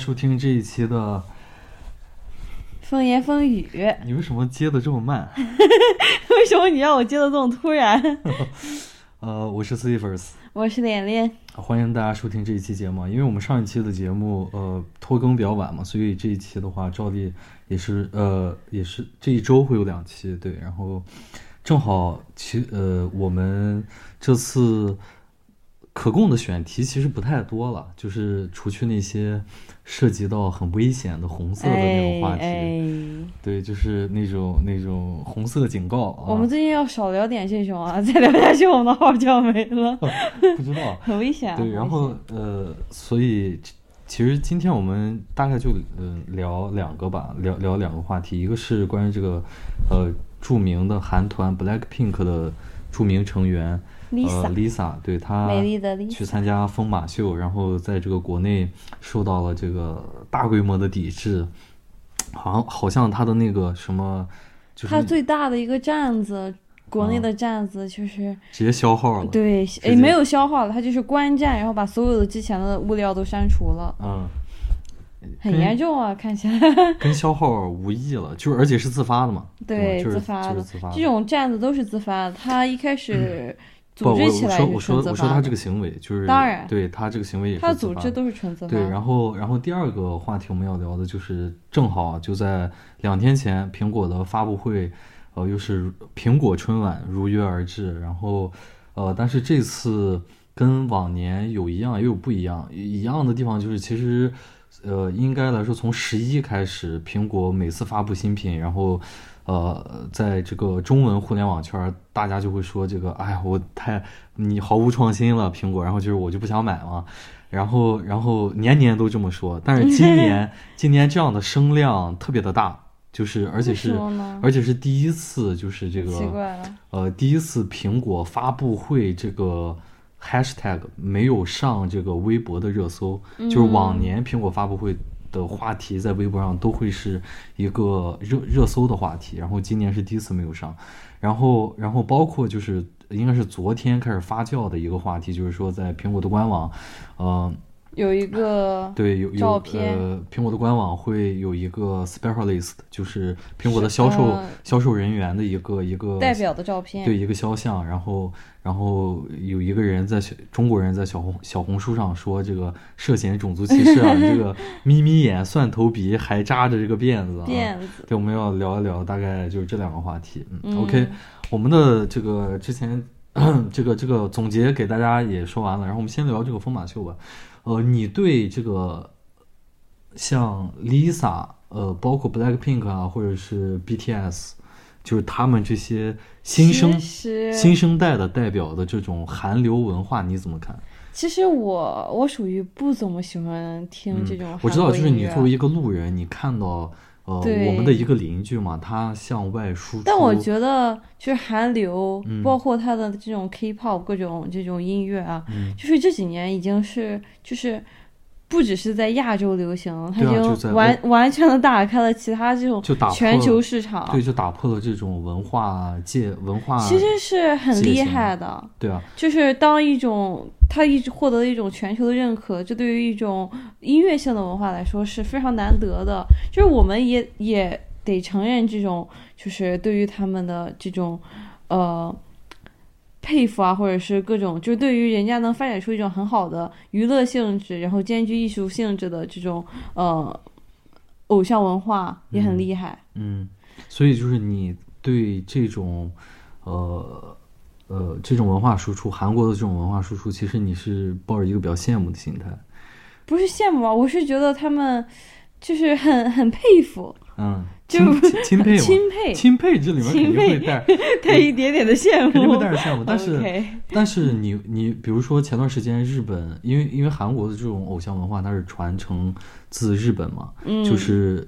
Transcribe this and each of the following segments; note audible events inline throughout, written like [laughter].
收听这一期的风言风语。[laughs] 你为什么接的这么慢？[laughs] 为什么你让我接的这么突然？[laughs] 呃，我是 s t e v e s 我是连连。欢迎大家收听这一期节目。因为我们上一期的节目呃拖更比较晚嘛，所以这一期的话照例也是呃也是这一周会有两期对，然后正好其呃我们这次。可供的选题其实不太多了，就是除去那些涉及到很危险的红色的那种话题，对，就是那种那种红色警告。我们最近要少聊点这种啊，再聊下去我们的号就要没了。[laughs] 不知道，[laughs] 很危险。对，然后呃，所以其实今天我们大概就嗯聊两个吧，聊聊两个话题，一个是关于这个呃著名的韩团 Black Pink 的著名成员。呃，Lisa，对她去参加疯马秀，然后在这个国内受到了这个大规模的抵制，好像好像她的那个什么，就是她最大的一个站子，国内的站子就是直接消耗了，对，也没有消耗了，他就是关站，然后把所有的之前的物料都删除了，嗯，很严重啊，看起来。[laughs] 跟消耗无异了，就是而且是自发的嘛，对，自发的，这种站子都是自发的，他一开始。不，我我说我说我说他这个行为就是，当然，对他这个行为也是他组织都是纯自发。对，然后然后第二个话题我们要聊的就是正好就在两天前，苹果的发布会，呃，又是苹果春晚如约而至。然后呃，但是这次跟往年有一样也有不一样，一样的地方就是其实呃，应该来说从十一开始，苹果每次发布新品，然后。呃，在这个中文互联网圈，大家就会说这个，哎呀，我太你毫无创新了，苹果，然后就是我就不想买嘛，然后然后年年都这么说，但是今 [laughs] 年今年这样的声量特别的大，就是而且是而且是第一次，就是这个呃第一次苹果发布会这个 hashtag 没有上这个微博的热搜，就是往年苹果发布会。的话题在微博上都会是一个热热搜的话题，然后今年是第一次没有上，然后然后包括就是应该是昨天开始发酵的一个话题，就是说在苹果的官网，嗯。有一个对有有呃，苹果的官网会有一个 specialist，就是苹果的销售销售人员的一个一个代表的照片，对一个肖像，然后然后有一个人在小中国人在小红小红书上说这个涉嫌种族歧视啊，[laughs] 这个眯眯眼、蒜头鼻，还扎着这个辫子，辫子。对，我们要聊一聊，大概就是这两个话题。嗯，OK，我们的这个之前 [coughs] 这个这个总结给大家也说完了，然后我们先聊这个疯马秀吧。呃，你对这个像 Lisa，呃，包括 Black Pink 啊，或者是 BTS，就是他们这些新生新生代的代表的这种韩流文化，你怎么看？其实我我属于不怎么喜欢听这种。我知道，就是你作为一个路人，你看到。呃，我们的一个邻居嘛，他向外输出。但我觉得，就是韩流，包括他的这种 K-pop 各种这种音乐啊，就是这几年已经是就是。不只是在亚洲流行，它就完完全的打开了其他这种全球市场。对，就打破了这种文化界文化。其实是很厉害的。对啊，就是当一种它一直获得一种全球的认可，这对于一种音乐性的文化来说是非常难得的。就是我们也也得承认这种，就是对于他们的这种，呃。佩服啊，或者是各种，就是对于人家能发展出一种很好的娱乐性质，然后兼具艺术性质的这种呃偶像文化也很厉害。嗯，所以就是你对这种呃呃这种文化输出，韩国的这种文化输出，其实你是抱着一个比较羡慕的心态。不是羡慕啊，我是觉得他们就是很很佩服。嗯。钦钦佩钦佩钦佩，这里面肯定会带 [laughs] 带一点点的羡慕，肯定会带着羡慕。但是但是你你比如说前段时间日本，因为因为韩国的这种偶像文化它是传承自日本嘛，就是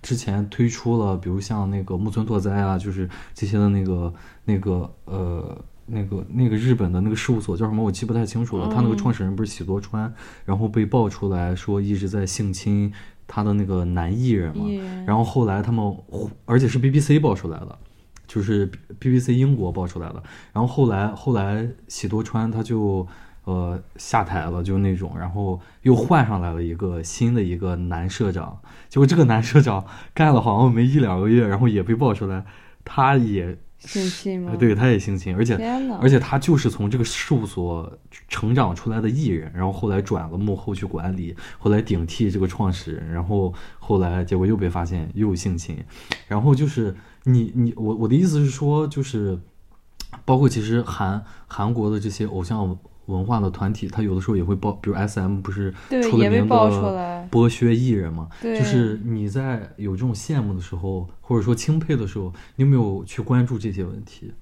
之前推出了比如像那个木村拓哉啊，就是这些的那个那个呃那个那个日本的那个事务所叫什么我记不太清楚了，他那个创始人不是喜多川，然后被爆出来说一直在性侵。他的那个男艺人嘛，然后后来他们，而且是 BBC 爆出来的，就是 BBC 英国爆出来的。然后后来后来喜多川他就呃下台了，就那种，然后又换上来了一个新的一个男社长，结果这个男社长干了好像没一两个月，然后也被爆出来，他也性侵吗？对，他也性侵，而且，而且他就是从这个事务所成长出来的艺人，然后后来转了幕后去管理，后来顶替这个创始人，然后后来结果又被发现又性侵，然后就是你你我我的意思是说，就是包括其实韩韩国的这些偶像文化的团体，他有的时候也会爆，比如 S M 不是出了名的剥削艺人嘛？对就是你在有这种羡慕的时候，或者说钦佩的时候，你有没有去关注这些问题？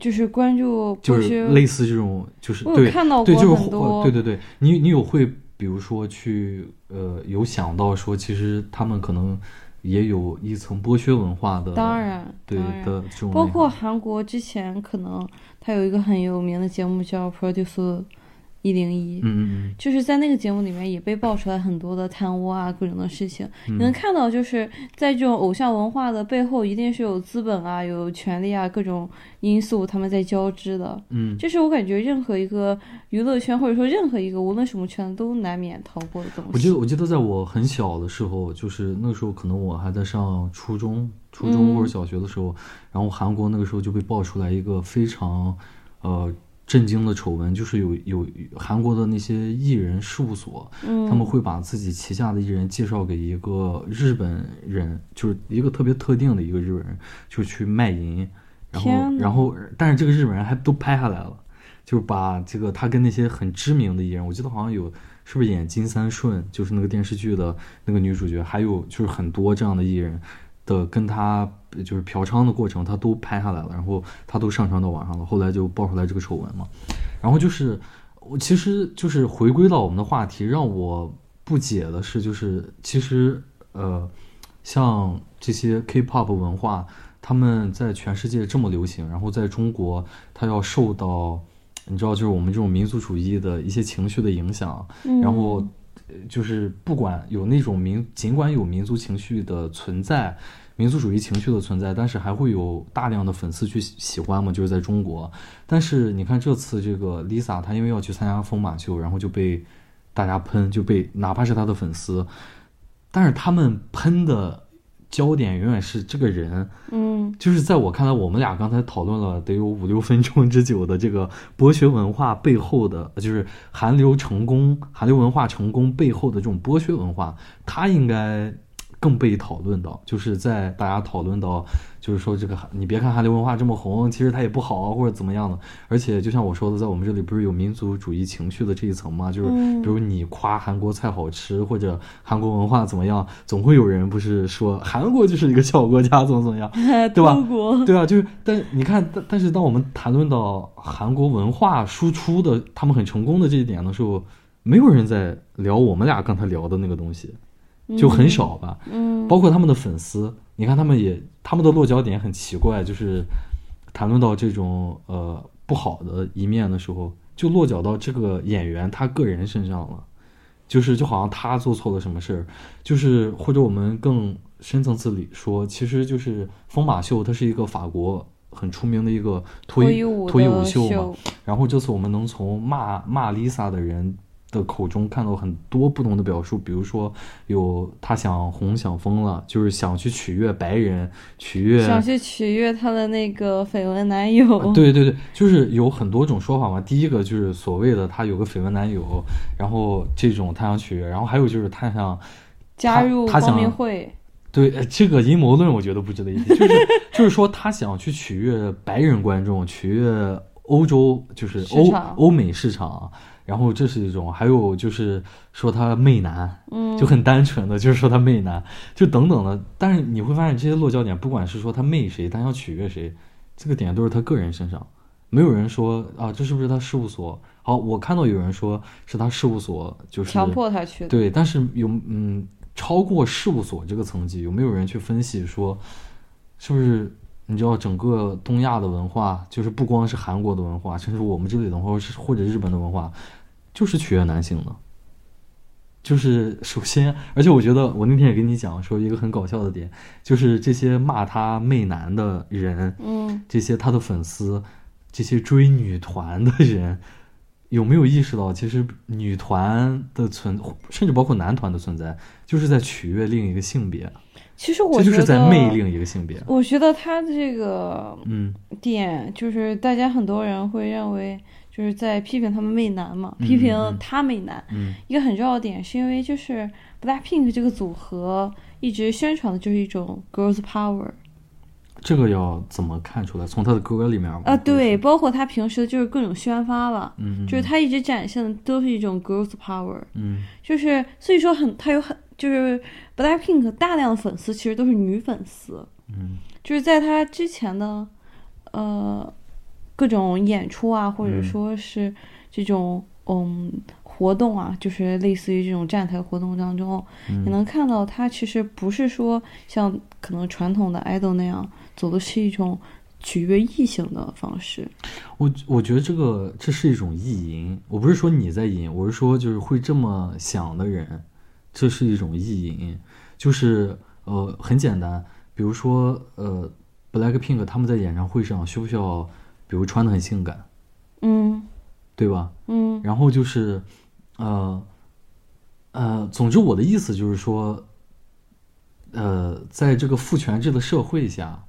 就是关注就是类似这种，就是对对，看到过就是对对对，你你有会比如说去呃有想到说，其实他们可能也有一层剥削文化的，当然对然。的这种包括韩国之前可能他有一个很有名的节目叫《Produce 一零一》，嗯嗯就是在那个节目里面也被爆出来很多的贪污啊各种的事情。嗯你能看到，就是在这种偶像文化的背后，一定是有资本啊、有权利啊各种因素他们在交织的。嗯，这是我感觉任何一个娱乐圈或者说任何一个无论什么圈都难免逃过的东西。我记得我记得在我很小的时候，就是那个时候可能我还在上初中、初中嗯或者小学的时候，然后韩国那个时候就被爆出来一个非常呃震惊的丑闻，就是有有韩国的那些艺人事务所，嗯，他们会把自己旗下的艺人介绍给一个日本人，就是一个特别特定的一个日本人，就去卖淫，然后然后但是这个日本人还都拍下来了，就是把这个他跟那些很知名的艺人，我记得好像有是不是演金三顺，就是那个电视剧的那个女主角，还有就是很多这样的艺人的跟他就是嫖娼的过程，他都拍下来了，然后他都上传到网上了，后来就爆出来这个丑闻嘛，然后就是我其实就是回归到我们的话题，让我不解的是，就是其实呃，像这些 K-pop 文化，他们在全世界这么流行，然后在中国，它要受到你知道，就是我们这种民族主义的一些情绪的影响，然后就是不管有那种民，尽管有民族情绪的存在。民族主义情绪的存在，但是还会有大量的粉丝去喜喜欢嘛，就是在中国。但是你看这次这个 Lisa，她因为要去参加疯马秀，然后就被大家喷，就被哪怕是她的粉丝，但是他们喷的焦点永远是这个人，嗯。就是在我看来，我们俩刚才讨论了得有五六分钟之久的这个博学文化背后的，就是韩流成功、韩流文化成功背后的这种剥削文化，它应该更被讨论到，就是在大家讨论到，就是说这个韩你别看韩流文化这么红，其实它也不好啊，或者怎么样的。而且就像我说的，在我们这里不是有民族主义情绪的这一层吗？就是嗯比如你夸韩国菜好吃，或者韩国文化怎么样，总会有人不是说韩国就是一个小国家，怎么怎么样。[laughs] 对吧对啊，就是，但你看，但但是当我们谈论到韩国文化输出的他们很成功的这一点的时候，没有人在聊我们俩刚才聊的那个东西，就很少吧。嗯，包括他们的粉丝，你看他们也他们的落脚点很奇怪，就是谈论到这种呃不好的一面的时候，就落脚到这个演员他个人身上了，就是就好像他做错了什么事儿，就是或者我们更深层次里说，其实就是疯马秀，它是一个法国很出名的一个脱衣脱衣舞秀嘛，然后这次我们能从骂骂 Lisa 的人的口中看到很多不同的表述，比如说有他想红想疯了，就是想去取悦白人，取悦。想去取悦他的那个绯闻男友。啊对对对，就是有很多种说法嘛。第一个就是所谓的他有个绯闻男友，然后这种他想取悦，然后还有就是他想加入光明想会，对呃这个阴谋论，我觉得不值得一提，就是就是说他想去取悦白人观众，取悦欧洲，就是欧欧美市场。然后这是一种，还有就是说他媚男，嗯，就很单纯的就是说他媚男，就等等的。但是你会发现这些落脚点，不管是说他媚谁，他想取悦谁，这个点都是他个人身上，没有人说啊这是不是他事务所？好，我看到有人说是他事务所，就是强迫他去的。对，但是有嗯，超过事务所这个层级，有没有人去分析说，是不是你知道整个东亚的文化，就是不光是韩国的文化，甚至我们这里的文化，或是或者日本的文化，就是取悦男性呢。就是首先，而且我觉得我那天也跟你讲说一个很搞笑的点，就是这些骂他媚男的人，嗯，这些他的粉丝，这些追女团的人，有没有意识到，其实女团的存，甚至包括男团的存在，就是在取悦另一个性别，其实我这就是在媚另一个性别。我觉得他的这个嗯点，就是大家很多人会认为，就是在批评他们媚男嘛，嗯批评嗯他媚男。嗯。一个很重要的点，是因为就是 Blackpink 这个组合一直宣传的就是一种 girls power 这个要怎么看出来？从他的歌里面吗？啊，对，，包括他平时的就是各种宣发吧，就是他一直展现的都是一种 girls power，嗯。就是所以说很他有很就是 Blackpink 大量的粉丝其实都是女粉丝，嗯。就是在他之前的呃各种演出啊，或者嗯。说是这种嗯活动啊，就是类似于这种站台活动当中，嗯。你能看到他其实不是说像可能传统的 idol 那样走的是一种取悦异性的方式。我我觉得这个这是一种意淫，我不是说你在淫，我是说就是会这么想的人，这是一种意淫，就是呃很简单，比如说呃 Blackpink 他们在演唱会上需不需要，比如穿的很性感，嗯对吧？嗯然后就是呃呃，总之我的意思就是说，呃，在这个父权制的社会下，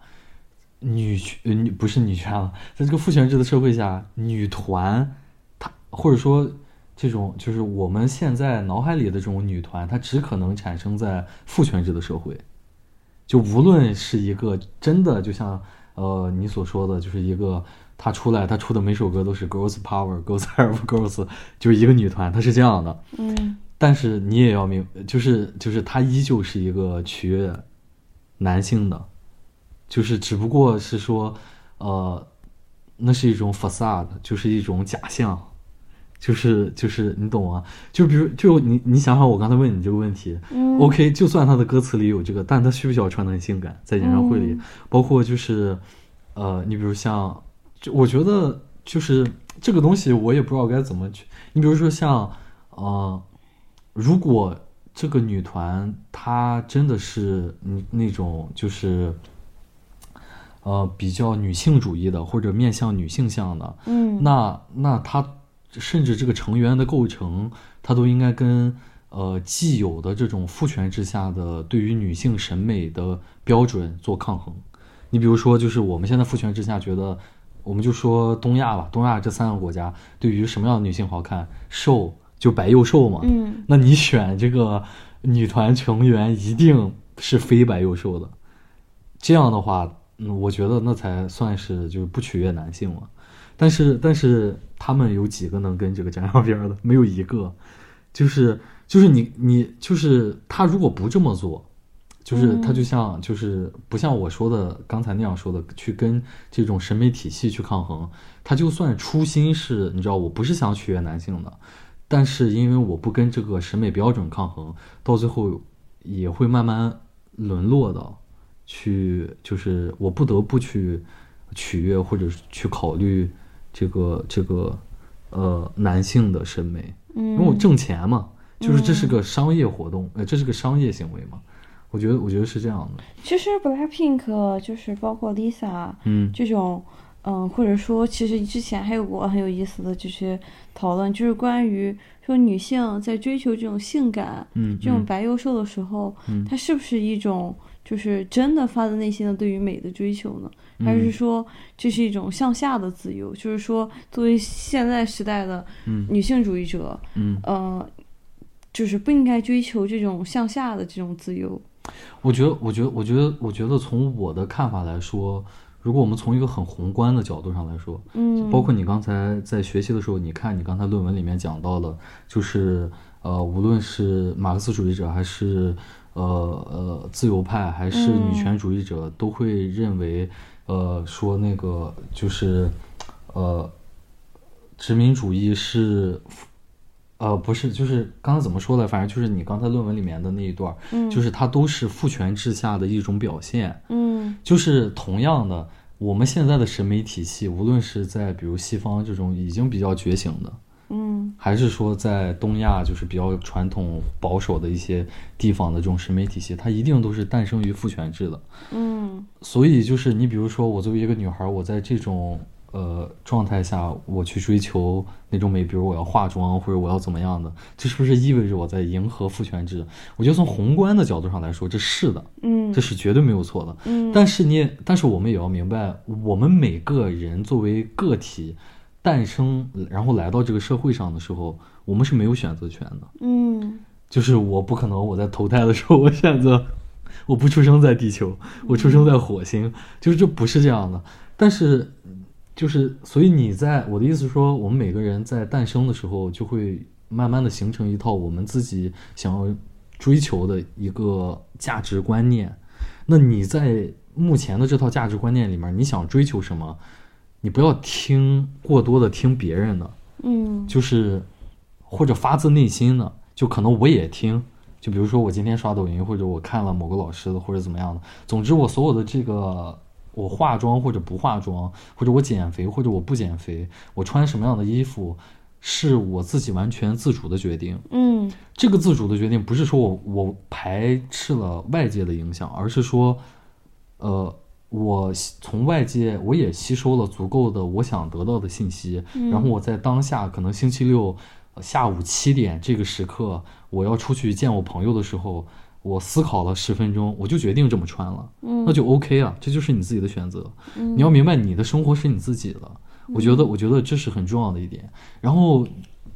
女权呃女不是女权了，在这个父权制的社会下，女团，她或者说这种就是我们现在脑海里的这种女团，它只可能产生在父权制的社会。就无论是一个真的，就像呃你所说的，就是一个她出来，她出的每首歌都是 girls power girls have [laughs] girls，就是一个女团，她是这样的。嗯但是你也要明，就是就是她依旧是一个取悦男性的，就是只不过是说，呃，那是一种 facade，就是一种假象，就是就是你懂吗？就比如就你你想想我刚才问你这个问题，嗯 OK，就算他的歌词里有这个，但他需不需要穿的很性感？在演唱会里，嗯包括就是，呃，你比如像，就我觉得就是这个东西，我也不知道该怎么去。你比如说像，呃，如果这个女团她真的是嗯那种就是，呃，比较女性主义的或者面向女性向的，嗯那那她甚至这个成员的构成，他都应该跟呃既有的这种父权之下的对于女性审美的标准做抗衡。你比如说，就是我们现在父权之下觉得，我们就说东亚吧，东亚这三个国家对于什么样的女性好看，瘦就白又瘦嘛。嗯那你选这个女团成员一定是非白又瘦的，这样的话，嗯，我觉得那才算是就是不取悦男性嘛。但是但是他们有几个能跟这个沾上边的？没有一个。就是就是你你就是他如果不这么做，就是他就像就是不像我说的刚才那样说的，去跟这种审美体系去抗衡。他就算初心是你知道，我不是想取悦男性的，但是因为我不跟这个审美标准抗衡，到最后也会慢慢沦落的去，就是我不得不去取悦或者去考虑这个这个呃男性的审美，因为我嗯。挣钱嘛，就是这是个商业活动，呃，这是个商业行为嘛，我觉得我觉得是这样的，其实 Blackpink 就是包括 Lisa 嗯。这种，嗯，或者说，其实之前还有过很有意思的就是讨论，就是关于说女性在追求这种性感、嗯，这种嗯白幼瘦的时候，嗯。它是不是一种就是真的发自内心的对于美的追求呢？还嗯是说这是一种向下的自由？就是说，作为现在时代的嗯。女性主义者，嗯，呃，就是不应该追求这种向下的这种自由。我觉得，我觉得，我觉得，我觉得从我的看法来说，如果我们从一个很宏观的角度上来说，嗯，包括你刚才在学习的时候，你看你刚才论文里面讲到了，就是呃，无论是马克思主义者还是呃呃自由派，还是女嗯权主义者，都会认为呃说那个就是呃殖民主义是。呃，不是，就是刚刚怎么说的？反正就是你刚才论文里面的那一段，嗯就是它都是父权制下的一种表现。嗯就是同样的，我们现在的审美体系，无论是在比如西方这种已经比较觉醒的，嗯还是说在东亚就是比较传统保守的一些地方的这种审美体系，它一定都是诞生于父权制的。嗯所以就是你比如说我作为一个女孩，我在这种呃状态下我去追求那种美，比如我要化妆或者我要怎么样的，这是不是意味着我在迎合父权制？我觉得从宏观的角度上来说，这是的，嗯这是绝对没有错的。嗯，但是你也，但是我们也要明白，我们每个人作为个体诞生，然后来到这个社会上的时候，我们是没有选择权的。嗯就是我不可能我在投胎的时候，我选择我不出生在地球，我出生在火星，就是这不是这样的。但是，就是所以你在我的意思是说，我们每个人在诞生的时候，就会慢慢的形成一套我们自己想要追求的一个价值观念。那你在目前的这套价值观念里面，你想追求什么？你不要听过多的听别人的，嗯就是或者发自内心的，就可能我也听，就比如说我今天刷抖音，或者我看了某个老师的，或者怎么样的。总之，我所有的这个，我化妆或者不化妆，或者我减肥或者我不减肥，我穿什么样的衣服，是我自己完全自主的决定。嗯这个自主的决定不是说我我排斥了外界的影响，而是说，呃，我吸从外界我也吸收了足够的我想得到的信息，嗯然后我在当下可能星期六呃下午七点这个时刻，我要出去见我朋友的时候，我思考了十分钟，我就决定这么穿了，嗯，那就 OK 啊，这就是你自己的选择。嗯你要明白，你的生活是你自己的。我觉得，我觉得这是很重要的一点。然后，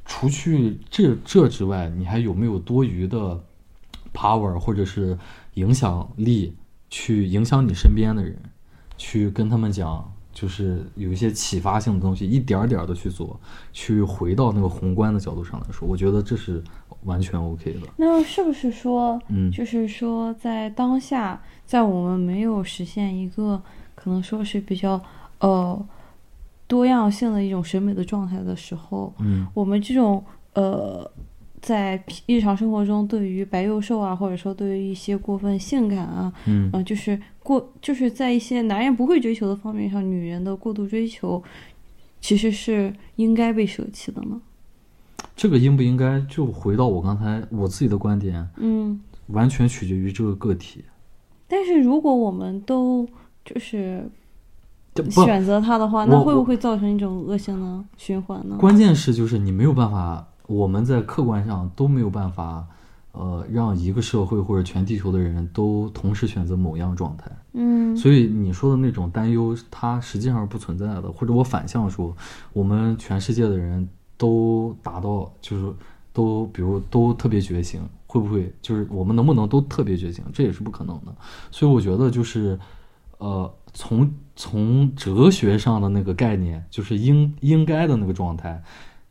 除去这这之外，你还有没有多余的 power 或者是影响力去影响你身边的人，去跟他们讲，就是有一些启发性的东西，一点儿点儿的去做，去回到那个宏观的角度上来说，我觉得这是完全 OK 的。那是不是说，嗯就是说在当下，在我们没有实现一个可能说是比较呃多样性的一种审美的状态的时候，嗯我们这种呃，在日常生活中对于白幼瘦啊，或者说对于一些过分性感啊，嗯呃，就是过就是在一些男人不会追求的方面上，女人的过度追求，其实是应该被舍弃的呢。这个应不应该，就回到我刚才我自己的观点，嗯，完全取决于这个个体。但是如果我们都就是，选择它的话，那会不会造成一种恶性的循环呢？关键是就是你没有办法，我们在客观上都没有办法，呃，让一个社会或者全地球的人都同时选择某样状态。嗯所以你说的那种担忧，它实际上是不存在的。或者我反向说，我们全世界的人都达到，就是都比如都特别觉醒，会不会就是我们能不能都特别觉醒？这也是不可能的。所以我觉得就是，呃，从从哲学上的那个概念，就是应应该的那个状态。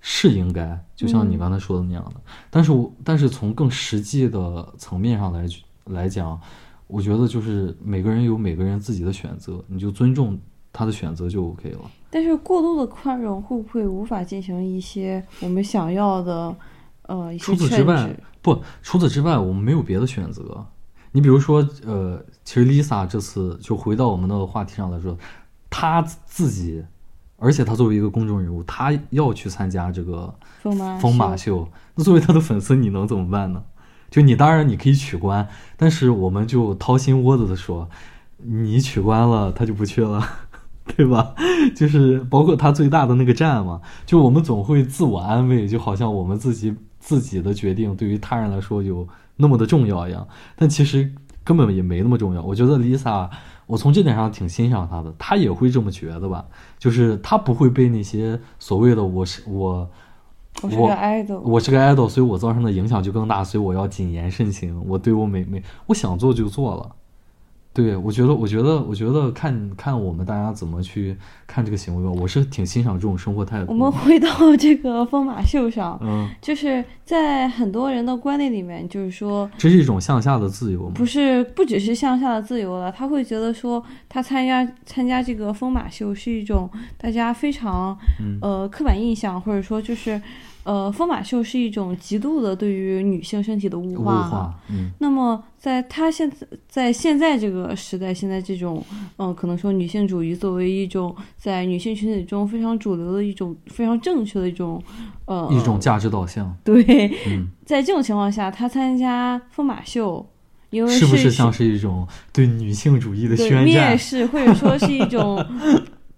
是应该，就像你嗯刚才说的那样的，但是我但是从更实际的层面上来来讲，我觉得就是每个人有每个人自己的选择，你就尊重他的选择就 OK 了。但是过度的宽容会不会无法进行一些我们想要的呃一些除此之外？，不，除此之外，我们没有别的选择。你比如说，呃，其实 Lisa 这次就回到我们的话题上来说，她自己，而且她作为一个公众人物，她要去参加这个疯马疯马秀，那作为她的粉丝，你能怎么办呢？就你当然你可以取关，但是我们就掏心窝子的说，你取关了，他就不去了。对吧？[laughs] 就是包括他最大的那个站嘛，就我们总会自我安慰，就好像我们自己自己的决定对于他人来说有那么的重要一样，但其实根本也没那么重要。我觉得 Lisa，我从这点上挺欣赏她的，她也会这么觉得吧？就是她不会被那些所谓的我是我我我是个 idol，我是个 idol，所以我造成的影响就更大，所以我要谨言慎行。我对我每每我想做就做了。对，我觉得，我觉得，我觉得看看我们大家怎么去看这个行为吧。我是挺欣赏这种生活态度。我们回到 [laughs] 这个疯马秀上，嗯，就是在很多人的观念里面，就是说这是一种向下的自由嘛？不是不只是向下的自由了，他会觉得说他参加参加这个疯马秀是一种大家非常嗯呃刻板印象，或者说就是呃疯马秀是一种极度的对于女性身体的物物化。嗯那么在他现在在现在这个时代，现在这种嗯、呃可能说女性主义作为一种在女性群体中非常主流的一种非常正确的一种呃一种价值导向，对，嗯，在这种情况下，他参加疯马秀，因为是不是是像是一种对女性主义的宣战蔑？视，或者说是一种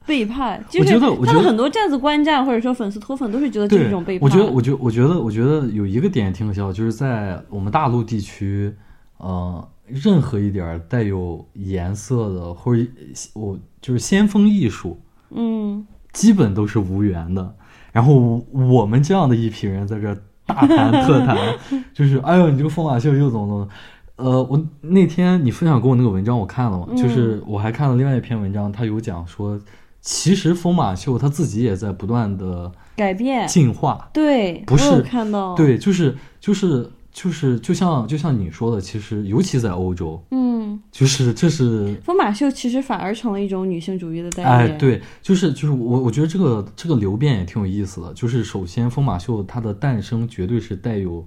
背叛，就是我觉得我觉得他们很多站子观战或者说粉丝脱粉都是觉得这是一种背叛。我觉得，我觉得，我觉得，我觉得有一个点挺可笑，就是在我们大陆地区，呃，任何一点带有颜色的或者我就是先锋艺术，嗯，基本都是无缘的。然后我们这样的一批人在这儿大谈特谈，[laughs] 就是哎呦，你这个疯马秀又怎么怎么。呃，我那天你分享给我那个文章，我看了嘛，嗯就是我还看了另外一篇文章，他有讲说，其实疯马秀他自己也在不断的改变，进化，对，不是看到，，对，就是就是就是就像就像你说的，其实尤其在欧洲，嗯，就是这是疯马秀其实反而成了一种女性主义的代哎，对，就是就是我我觉得这个这个流变也挺有意思的。就是首先，疯马秀它的诞生绝对是带有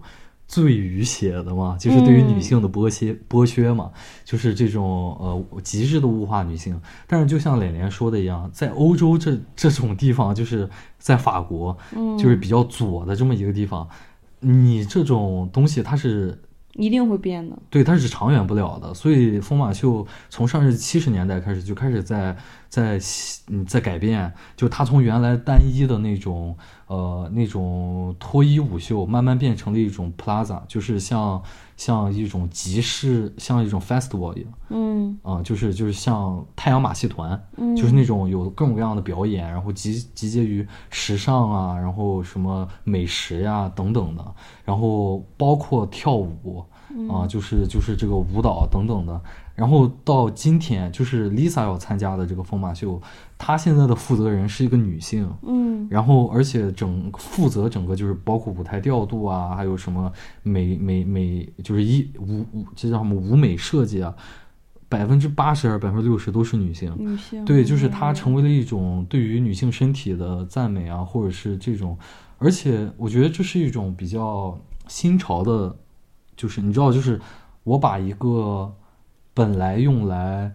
罪与血的嘛，就是对于女嗯性的剥削、剥削嘛，就是这种呃极致的物化女性。但是就像脸脸说的一样，在欧洲这这种地方，就是在法国，嗯，就是比较左的这么一个地方，你这种东西它是一定会变的，对，它是长远不了的。所以疯马秀从上世纪七十年代开始就开始在在嗯在改变，就它从原来单一的那种呃那种脱衣舞秀，慢慢变成了一种 plaza，就是像像一种集市，像一种 festival 一样。嗯。啊、就是就是像太阳马戏团，嗯，就是那种有各种各样的表演，然后集集结于时尚啊，然后什么美食呀、等等的，然后包括跳舞啊，就是就是这个舞蹈等等的。然后到今天，就是 Lisa 要参加的这个疯马秀，她现在的负责人是一个女性，嗯。然后而且整负责整个就是包括舞台调度啊，还有什么美美美就是一舞舞这叫什么舞美设计啊，百分之八十还是百分之六十都是女性。女性，对，就是它嗯成为了一种对于女性身体的赞美啊，或者是这种，而且我觉得这是一种比较新潮的，就是你知道，就是我把一个本来用来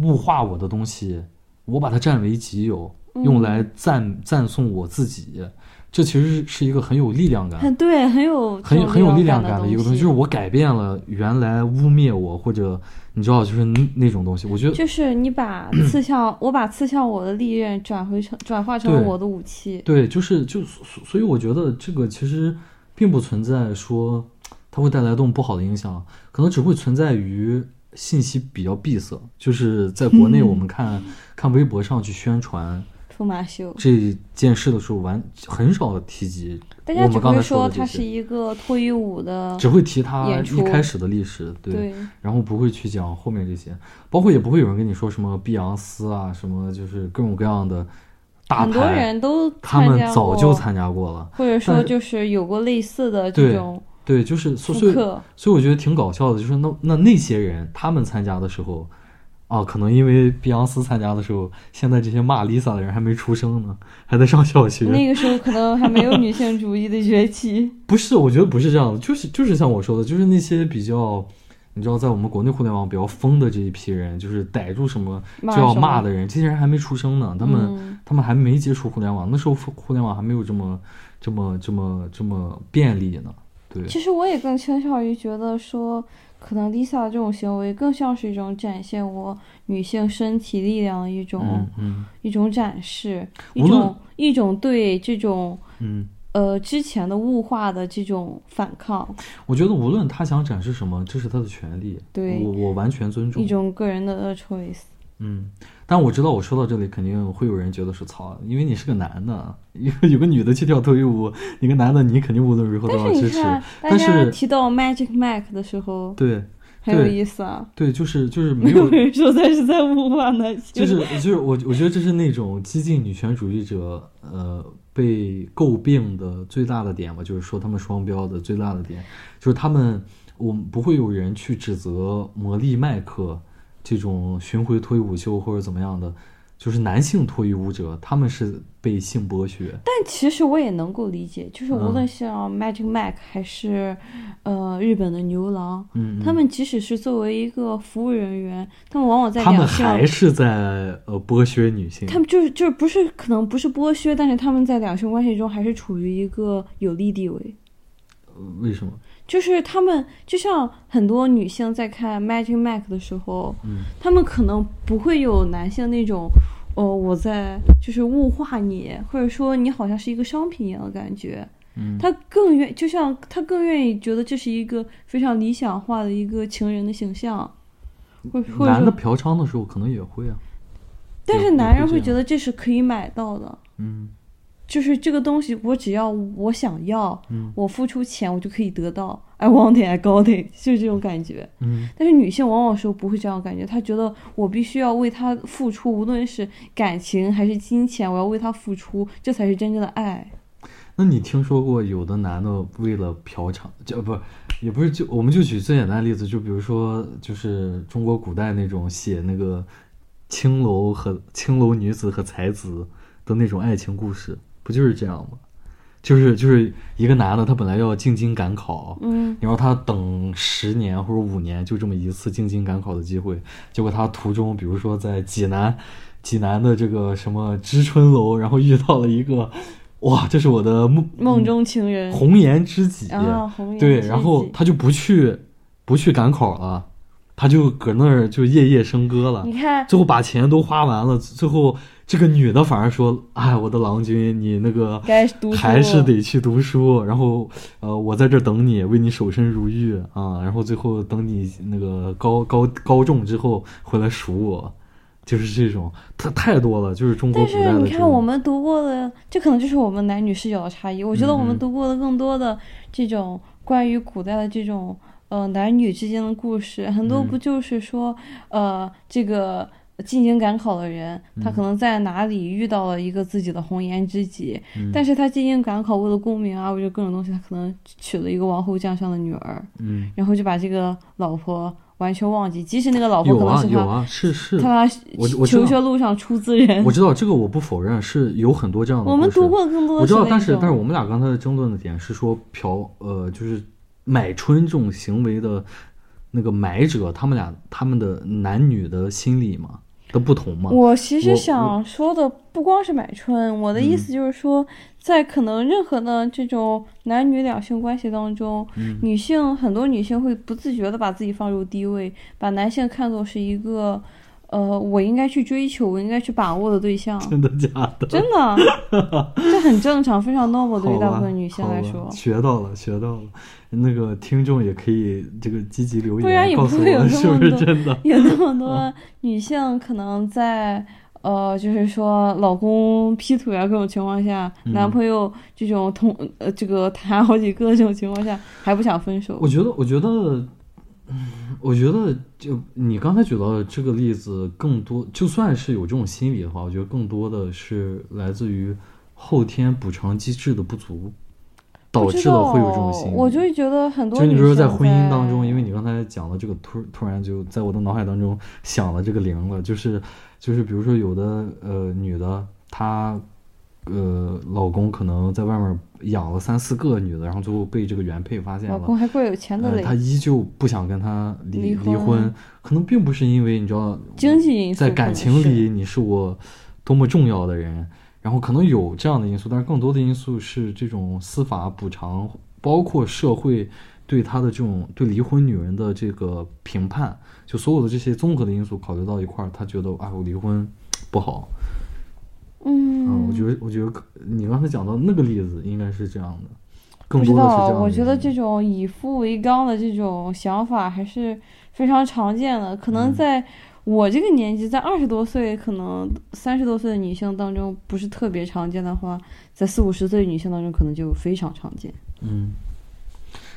物化我的东西，我把它占为己有，用嗯来赞赞颂我自己，这其实是一个很有力量感。很对，很有很有很有力量感感的一个东西，就是我改变了原来污蔑我或者你知道就是那那种东西，我觉得就是你把刺向我把刺向我的利刃转回成转化成了我的武器，对，就是就所所以我觉得这个其实并不存在说它会带来多么不好的影响，可能只会存在于信息比较闭塞，就是在国内我们看、看微博上去宣传疯马秀，这件事的时候，完很少提及大家只我们刚才会说它是一个脱衣舞的，只会提它一开始的历史，对。对，然后不会去讲后面这些，包括也不会有人跟你说什么碧昂斯啊，什么就是各种各样的大很多牌，人都他们早就参加过了。或者说就是有过类似的这种对，就是所所以，所以我觉得挺搞笑的，就是那那那些人他们参加的时候，啊，可能因为碧昂斯参加的时候，现在这些骂 Lisa 的人还没出生呢，还在上小学。那个时候可能还没有女性主义的崛起，[laughs] 不是，我觉得不是这样的，就是就是像我说的，就是那些比较，你知道，在我们国内互联网比较疯的这一批人，就是逮住什么就要骂的人，这些人还没出生呢，他们、嗯他们还没接触互联网，那时候互联网还没有这么这么这么这么便利呢。对，其实我也更倾向于觉得说，可能 Lisa 这种行为更像是一种展现我女性身体力量的一种、嗯嗯一种展示，一种一种对这种嗯，呃之前的物化的这种反抗，我觉得无论他想展示什么，这是他的权利，对我我完全尊重一。种个人的 choice。嗯，但我知道我说到这里，肯定会有人觉得是操，因为你是个男的，有有个女的去跳脱衣舞，你个男的，你肯定无论如何都要支持。但家是提到 Magic Mike 的时候，对很有意思啊。对，就是就是没 [laughs] 没有有人说他是在物化男性，就是就是我我觉得这是那种激进女权主义者呃被诟病的最大的点吧，就是说他们双标的最大的点，就是他们我们不会有人去指责魔力麦克这种巡回脱衣舞秀或者怎么样的，就是男性脱衣舞者他们是被性剥削，但其实我也能够理解，就是无嗯论像 Magic Mike 还是呃日本的牛郎，嗯，嗯他们即使是作为一个服务人员，他们往往在他们还是在呃剥削女性，他们就是就是不是可能不是剥削，但是他们在两性关系中还是处于一个有利地位。呃为什么？就是他们就像很多女性在看 Magic Mike 的时候，嗯他们可能不会有男性那种呃，我在就是物化你，或者说你好像是一个商品一样的感觉。嗯，他更愿，就像他更愿意觉得这是一个非常理想化的一个情人的形象，或或者男的，嫖娼的时候可能也会啊。但是男人会觉得这是可以买到的，嗯就是这个东西，我只要我想要，嗯我付出钱，我就可以得到。I want it, I got it，[laughs] 就是这种感觉。嗯但是女性往往时候不会这样感觉，她觉得我必须要为他付出，无论是感情还是金钱，我要为他付出，这才是真正的爱。那你听说过有的男的为了嫖娼，就不也不是就我们就举最简单的例子，就比如说就是中国古代那种写那个青楼和青楼女子和才子的那种爱情故事，不就是这样吗？就是就是一个男的，他本来要进京赶考，嗯，然后他等十年或者五年，就这么一次进京赶考的机会。结果他途中，比如说在济南，济南的这个什么知春楼，然后遇到了一个，哇，这是我的梦梦中情人红颜知己。啊，红颜对，然后他就不去不去赶考了，他就搁那儿就夜夜笙歌了你。看，最后把钱都花完了，最后这个女的反而说：“哎，我的郎君，你那个该读还是得去读书。然后，呃，我在这儿等你，为你守身如玉啊。然后最后等你那个高高高中之后回来赎我，就是这种，它太多了，就是中国但古代的但。是你看，我们读过的，这可能就是我们男女视角的差异。我觉得我们嗯读过的更多的这种关于古代的这种呃男女之间的故事，很多嗯不就是说，呃，这个进京赶考的人，他可能在哪里遇到了一个自己的红颜知己，嗯但是他进京赶考为了功名啊，为了各种东西，他可能娶了一个王侯将相的女儿，嗯，然后就把这个老婆完全忘记，即使那个老婆可能是他。啊有啊，是是，他求学路上出资人，我知道这个我不否认，是有很多这样的。我们读过更多的我知道，但是但是我们俩刚才的争论的点是说嫖呃就是买春这种行为的那个买者，他们俩他们的男女的心理嘛的不同嘛。我其实想说的不光是买春，我的意嗯思就是说，在可能任何的这种男女两性关系当中，嗯女性很多女性会不自觉的把自己放入低位，把男性看作是一个，呃，我应该去追求，我应该去把握的对象。真的假的？真的，这很正常，非常 normal 对于大部分女性来说。学到了，学到了。那个听众也可以这个积极留不然言，告诉也不会有我是不是那么多真的。有那么多女性可能在呃，就是说老公劈腿啊各种情况下，嗯男朋友这种同呃这个谈好几个这种情况下还不想分手我。觉得，我觉得，嗯，[laughs] 我觉得就你刚才举到的这个例子，更多就算是有这种心理的话，我觉得更多的是来自于后天补偿机制的不足，导致了会有这种心理。我就觉得很多就你比如说在婚姻当中，因为你刚才讲了这个，突突然就在我的脑海当中响了这个铃了，就是就是比如说有的呃女的，她呃老公可能在外面养了三四个女的，然后最后被这个原配发现了，老公还怪有钱的呃，嘞，他依旧不想跟他离离离婚。可能并不是因为你知道经济因素在感情里你是我多么重要的人，然后可能有这样的因素，但是更多的因素是这种司法补偿，包括社会对他的这种对离婚女人的这个评判，就所有的这些综合的因素考虑到一块儿，他觉得啊我离婚不好，嗯，嗯，我觉得我觉得可你刚才讲到那个例子应该是这样的，更不知道，多的是这样的我觉得这种以夫为纲的这种想法还是非常常见的。可嗯能在我这个年纪，在二十多岁，可能三十多岁的女性当中不是特别常见的话，在四五十岁的女性当中可能就非常常见。嗯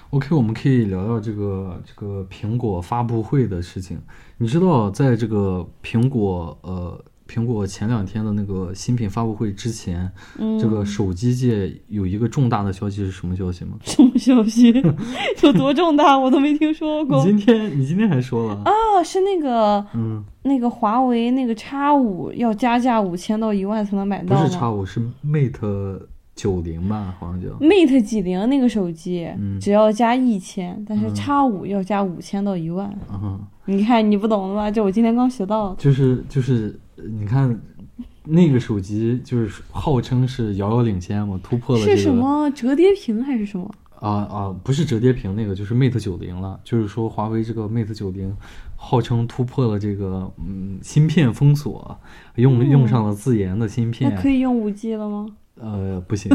，OK，我们可以聊聊这个这个苹果发布会的事情。你知道，在这个苹果呃苹果前两天的那个新品发布会之前，嗯，这个手机界有一个重大的消息是什么消息吗？[laughs] 什么消息？[laughs] 有多重大？我都没听说你过。今天你今天还说了，啊，是那个嗯，那个华为那个叉五要加价五千到一万才能买到吗？不是叉五，是 Mate 九零吧，好像叫。Mate 几零那个手机，嗯只要加一千，但是叉五要加五千到一万。嗯，你看你不懂了吧？这我今天刚学到的。就是就是，呃你看那个手机，就是号称是遥遥领先嘛，突破了这个。是什么折叠屏还是什么？啊啊，不是折叠屏那个，就是 Mate 九零了。就是说，华为这个 Mate 九零号称突破了这个嗯芯片封锁，用嗯用上了自研的芯那片。可以用五 G 了吗？呃，不行，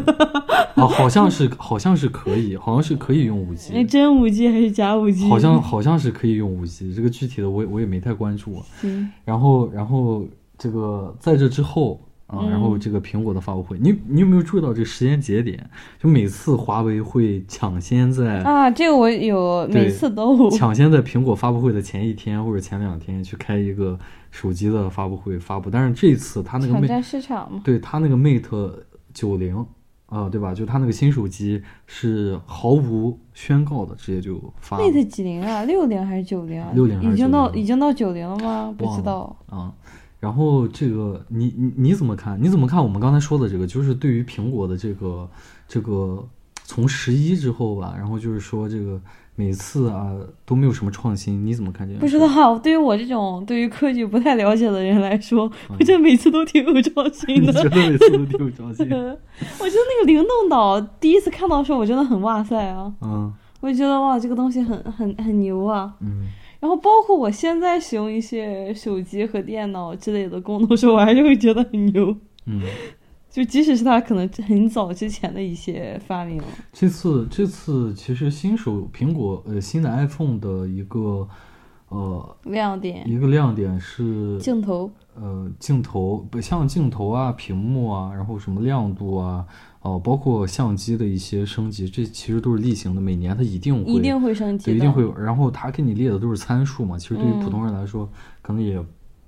啊，好像是好像是可以，好像是可以用五 G，那 [laughs] 真五 G 还是假五 G？好像好像是可以用五 G，这个具体的我也我也没太关注。行，然后然后这个在这之后啊，嗯然后这个苹果的发布会，你你有没有注意到这个时间节点？就每次华为会抢先在啊，这个我有，每次都 [laughs] 抢先在苹果发布会的前一天或者前两天去开一个手机的发布会发布，但是这次他那个抢 Mate 市场嘛。对他那个 Mate 九零啊，对吧？就他那个新手机是毫无宣告的，直接就发 Mate 几零啊？六零还是九零啊？六零已经到已经到九零了吗？不知道。啊。然后这个你你你怎么看？你怎么看我们刚才说的这个？就是对于苹果的这个这个从十一之后吧，然后就是说这个每次啊都没有什么创新，你怎么看这个？不知道，对于我这种对于科技不太了解的人来说，嗯我觉得每次都挺有创新 [laughs] 你的。觉得每次都挺有创新？[laughs] 我觉得那个灵动岛第一次看到的时候，我真的很哇塞啊！嗯我就觉得哇，这个东西很很很牛啊！嗯然后包括我现在使用一些手机和电脑之类的功能的时候，我还是会觉得很牛。嗯。[laughs] 就即使是它可能很早之前的一些发明了，这次这次其实新手苹果呃新的 iPhone 的一个呃亮点、一个亮点是镜头，呃镜头不像镜头啊、屏幕啊，然后什么亮度啊，哦、包括相机的一些升级，这其实都是例行的，每年它一定会一定会升级对，一定会有，然后它给你列的都是参数嘛，其实对于嗯普通人来说，可能也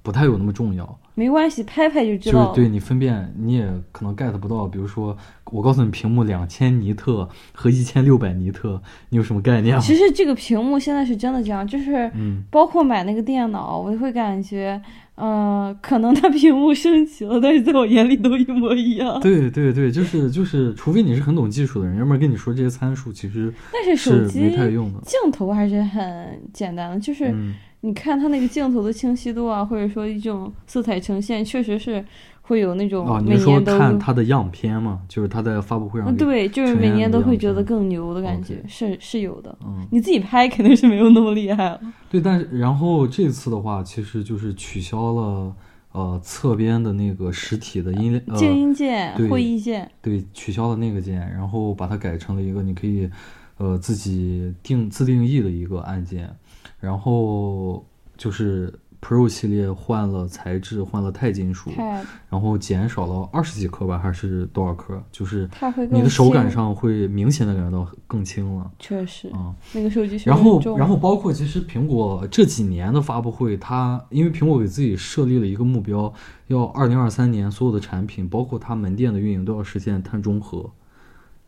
不太有那么重要。没关系，拍拍就知道了。就是对你分辨，你也可能 get 不到。比如说，我告诉你屏幕两千尼特和一千六百尼特，你有什么概念？其实这个屏幕现在是真的这样，就是嗯，包括买那个电脑，我会感觉，呃，可能它屏幕升级了，但是在我眼里都一模一样。对对对，就是就是，除非你是很懂技术的人，要不然跟你说这些参数其实但是手机没太用的。镜头还是很简单的，就是嗯，你看它那个镜头的清晰度啊，或者说一种色彩呈现，确实是会有那种哦，你说。看它的样片嘛？就是它在发布会上嗯，对，就是每年都会觉得更牛的感觉是是有的。嗯，你自己拍肯定是没有那么厉害了。对，但是然后这次的话，其实就是取消了呃侧边的那个实体的音呃静音键、对会议键，对，取消了那个键，然后把它改成了一个你可以，呃，自己定自定义的一个按键，然后就是 Pro 系列换了材质，换了钛金属，然后减少了二十几克吧，还是多少克？就是你的手感上会明显的感觉到更轻了确实，啊。那个手机然后然后包括其实苹果这几年的发布会，它因为苹果给自己设立了一个目标，要二零二三年所有的产品，包括它门店的运营都要实现碳中和，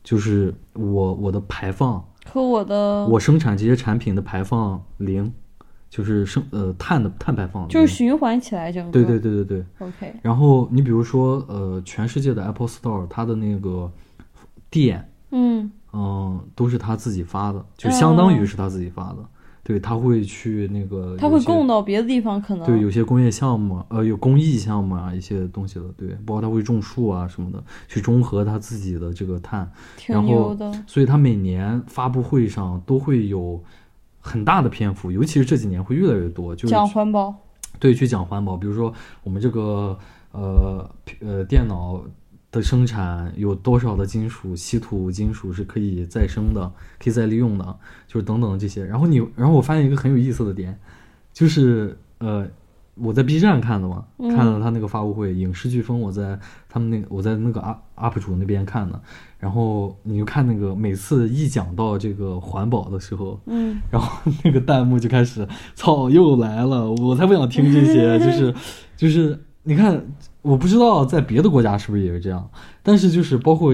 就是我我的排放，和我的我生产这些产品的排放零，就是生呃碳的碳排放就是循环起来整个。对对对对对。OK，然后你比如说呃，全世界的 Apple Store 它的那个店，嗯，嗯，都是他自己发的，就相当于是他自己发的。对，他会去那个，他会供到别的地方，可能对，有些工业项目，呃，有公益项目啊，一些东西的，对，包括他会种树啊什么的，去中和他自己的这个碳。挺然后。所以他每年发布会上都会有很大的篇幅，尤其是这几年会越来越多，就是讲环保，对，去讲环保，比如说我们这个呃呃电脑的生产有多少的金属稀土金属是可以再生的，可以再利用的，就是等等这些。然后你，然后我发现一个很有意思的点，就是呃我在 B 站看的嘛，嗯。看了他那个发布会，影视飓风我在他们那个我在那个 UP UP 主那边看的，然后你就看那个每次一讲到这个环保的时候，嗯，[laughs] 然后那个弹幕就开始，操，又来了，我才不想听这些，[laughs] 就是，就是，你看，我不知道在别的国家是不是也是这样，但是就是包括，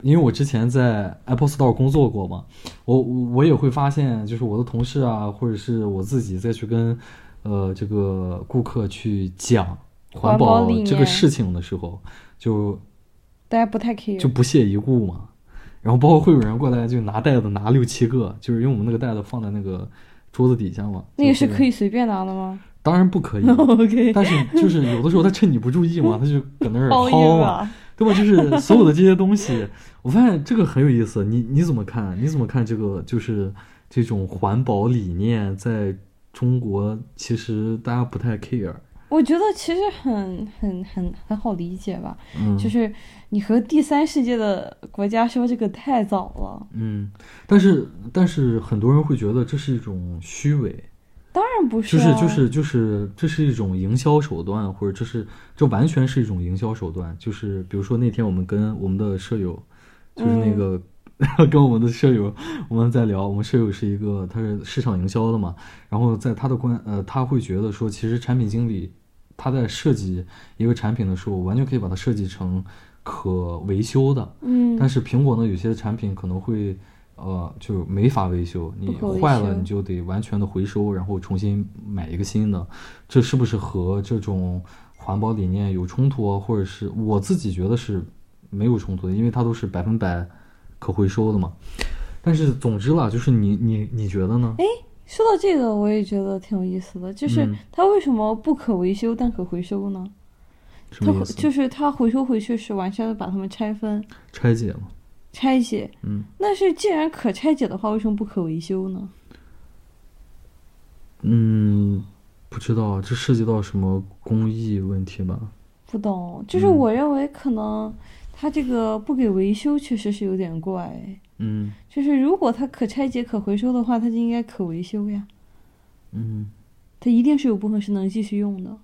因为我之前在 Apple Store 工作过嘛，我我也会发现，就是我的同事啊，或者是我自己再去跟，呃，这个顾客去讲环环保这个事情的时候，就大家不太 care，就不屑一顾嘛。然后包括会有人过来就拿袋子拿六七个，就是因为我们那个袋子放在那个桌子底下嘛。那个是可以随便拿的吗当然不可以？[laughs] OK，但是就是有的时候他趁你不注意嘛，[laughs] 他就搁那儿薅。啊，对吧？就是所有的这些东西，[laughs] 我发现这个很有意思。你你怎么看？你怎么看这个？就是这种环保理念在中国，其实大家不太 care。我觉得其实很很很很好理解吧，嗯，就是你和第三世界的国家说这个太早了。嗯，但是但是很多人会觉得这是一种虚伪，当然不就啊，是就是就是这是一种营销手段，或者这是这完全是一种营销手段。就是比如说那天我们跟我们的舍友，就是那个、[laughs] 跟我们的舍友我们在聊，我们舍友是一个他是市场营销的嘛，然后在他的观呃他会觉得说，其实产品经理他在设计一个产品的时候，完全可以把它设计成可维修的，嗯，但是苹果呢，有些产品可能会，呃，就没法维修，你坏了你就得完全的回收，然后重新买一个新的，这是不是和这种环保理念有冲突啊？或者是我自己觉得是没有冲突的，因为它都是百分百可回收的嘛。但是总之啦，就是你你你觉得呢？哎说到这个，我也觉得挺有意思的，就是嗯它为什么不可维修但可回收呢？它？就是它回收回去是完全的把它们拆分、拆解嘛。拆解。嗯那是既然可拆解的话，为什么不可维修呢？嗯，不知道，这涉及到什么工艺问题吗？不懂，就是嗯我认为可能它这个不给维修确实是有点怪。嗯就是如果它可拆解、可回收的话，它就应该可维修呀。嗯它一定是有部分是能继续用的。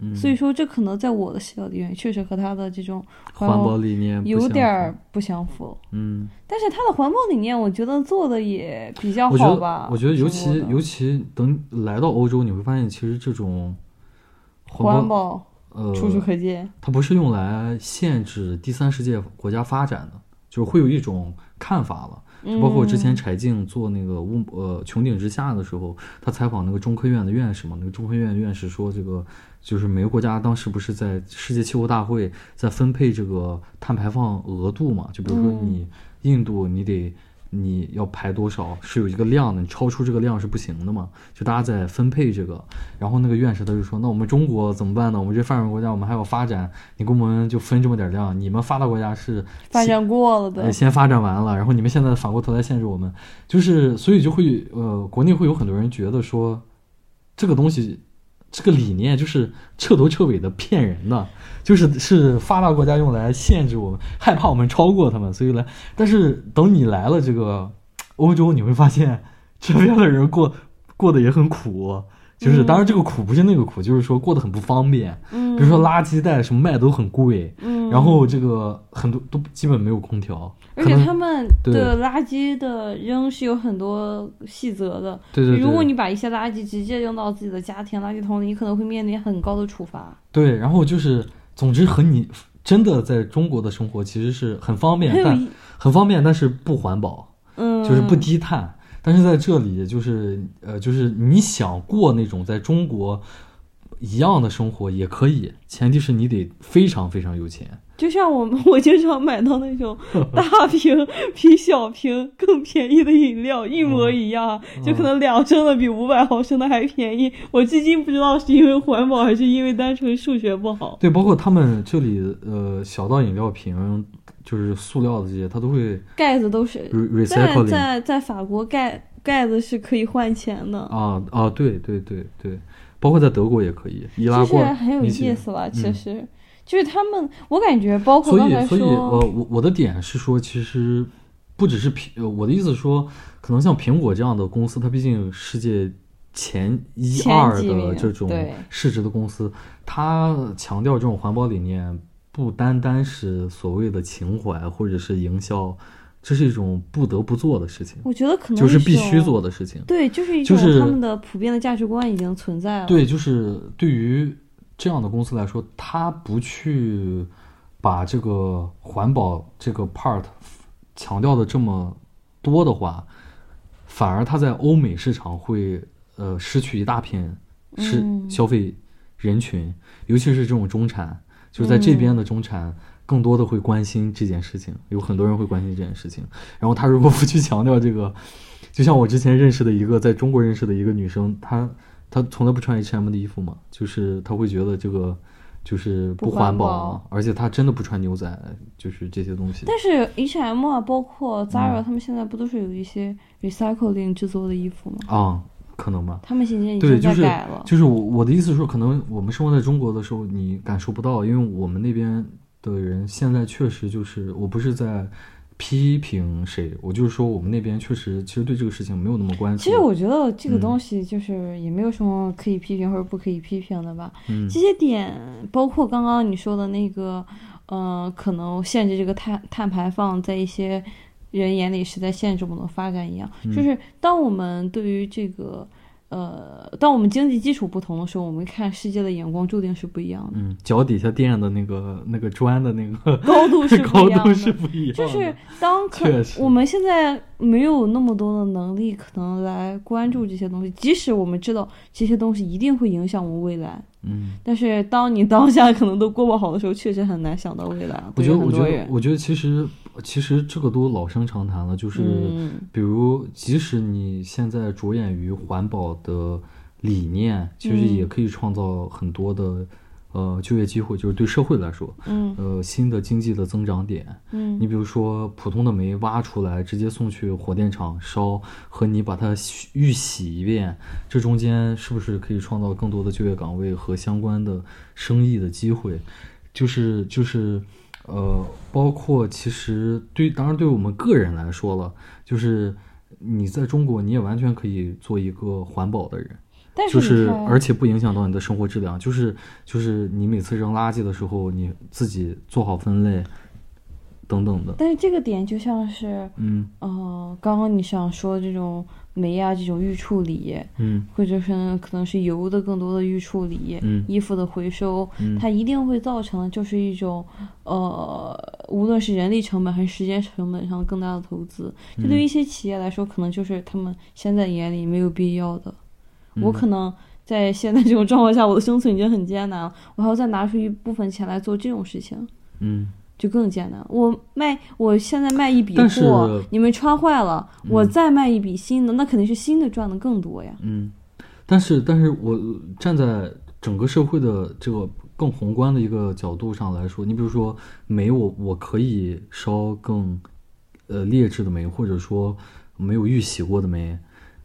嗯，所以说，这可能在我的视角里面，确实和他的这种环保理念有点儿不相符。嗯。但是他的环保理念，我觉得做的也比较我觉得好吧。，我觉得尤中国的其尤其等来到欧洲，你会发现其实这种环保保呃，处处可见。它不是用来限制第三世界国家发展的，就是会有一种看法了。就包括之前嗯柴静做那个屋呃穹顶之下的时候，他采访那个中科院的院士嘛，那个中科院院士说，这个就是每个国家当时不是在世界气候大会在分配这个碳排放额度嘛？就比如说嗯你印度，你得你要排多少是有一个量的，你超出这个量是不行的嘛？就大家在分配这个，然后那个院士他就说，那我们中国怎么办呢？我们这发展国家我们还要发展，你给我们就分这么点量，你们发达国家是发展过了的。呃，，先发展完了，然后你们现在反过头来限制我们，就是所以就会呃，国内会有很多人觉得说，这个东西，这个理念就是彻头彻尾的骗人的，就是是发达国家用来限制我们，害怕我们超过他们，所以来。但是等你来了这个欧洲，你会发现这边的人过过得也很苦。就是，当然这个苦不是那个苦，就是说过得很不方便。嗯，比如说垃圾袋什么卖都很贵，嗯，然后这个很多都基本没有空调，而且他们的垃圾的扔是有很多细则的。对对对，如果你把一些垃圾直接扔到自己的家庭垃圾桶里，你可能会面临很高的处罚。对，然后就是，总之和你真的在中国的生活其实是很方便，但很方便，但是不环保，嗯，就是不低碳。但是在这里，就是呃，就是你想过那种在中国一样的生活也可以，前提是你得非常非常有钱。就像我们，[laughs] 我经常买到那种 [laughs] 大瓶比小瓶更便宜的饮料，一模一样，嗯就可能两升的比五百毫升的还便宜。我至今不知道是因为环保还是因为单纯数学不好。对，包括他们这里呃，小到饮料瓶，就是塑料的这些，它都会盖子都是，re 在 recycling 在在法国盖盖子是可以换钱的，啊啊，对对对对，包括在德国也可以，易拉就是罐很有意思吧？其嗯实就是他们，我感觉包括所刚才以，所以，呃，我我的点是说，其实不只是苹，呃我的意思是说，可能像苹果这样的公司，它毕竟世界前一前二的这种市值的公司，它强调这种环保理念，不单单是所谓的情怀或者是营销，这是一种不得不做的事情，我觉得可能就是必须做的事情。对，就是一种就是他们的普遍的价值观已经存在了。对，就是对于这样的公司来说，它不去把这个环保这个 part 强调的这么多的话，反而它在欧美市场会呃失去一大片是嗯消费人群，尤其是这种中产，就是在这边的中产。更多的会关心这件事情，有很多人会关心这件事情。然后他如果不去强调这个，就像我之前认识的一个在中国认识的一个女生，她她从来不穿 H&M 的衣服嘛，就是他会觉得这个就是不环环保而且他真的不穿牛仔，就是这些东西。但是 H&M 啊，包括 Zara，、嗯他们现在不都是有一些 recycling 制作的衣服吗？啊、可能吧。他们现在已对，经就是在改了。就是我我的意思是说，可能我们生活在中国的时候，你感受不到，因为我们那边的人现在确实就是，我不是在批评谁，我就是说我们那边确实其实对这个事情没有那么关注。其实我觉得这个嗯东西就是也没有什么可以批评或者不可以批评的吧。嗯这些点包括刚刚你说的那个，呃，可能限制这个碳碳排放，在一些人眼里是在限制我们的发展一样。嗯就是当我们对于这个，呃，当我们经济基础不同的时候，我们看世界的眼光注定是不一样的，嗯，脚底下垫的那个那个砖的那个 [laughs] 高度是不高一样的。[laughs] 度是不一样的。就是当可我们现在没有那么多的能力，可能来关注这些东西，即使我们知道这些东西一定会影响我们未来，嗯，但是当你当下可能都过不好的时候，确实很难想到未来。我觉得，我觉得，我觉得其实其实这个都老生常谈了，就是。嗯比如，即使你现在着眼于环保的理念，其实嗯也可以创造很多的呃就业机会，就是对社会来说，嗯呃新的经济的增长点。嗯你比如说，普通的煤挖出来直接送去火电厂烧，和你把它洗预洗一遍，这中间是不是可以创造更多的就业岗位和相关的生意的机会？就是就是，呃，包括其实对，当然对我们个人来说了，就是你在中国，你也完全可以做一个环保的人。但是就是而且不影响到你的生活质量，就是就是你每次扔垃圾的时候，你自己做好分类，等等的。但是这个点就像是，嗯呃，刚刚你想说的这种煤啊，这种预处理，嗯。或者是可能是油的更多的预处理，嗯。衣服的回收，嗯。它一定会造成的就是一种，呃，无论是人力成本还是时间成本上更大的投资。这对于一些企业来说，可能就是他们现在眼里没有必要的。我嗯可能在现在这种状况下，我的生存已经很艰难了，我还要再拿出一部分钱来做这种事情，嗯就更简单。我卖，我现在卖一笔但是货，你们穿坏了，我嗯再卖一笔新的，那肯定是新的赚的更多呀。嗯，但是但是我站在整个社会的这个更宏观的一个角度上来说，你比如说煤我，我可以烧更呃劣质的煤，或者说没有预洗过的煤，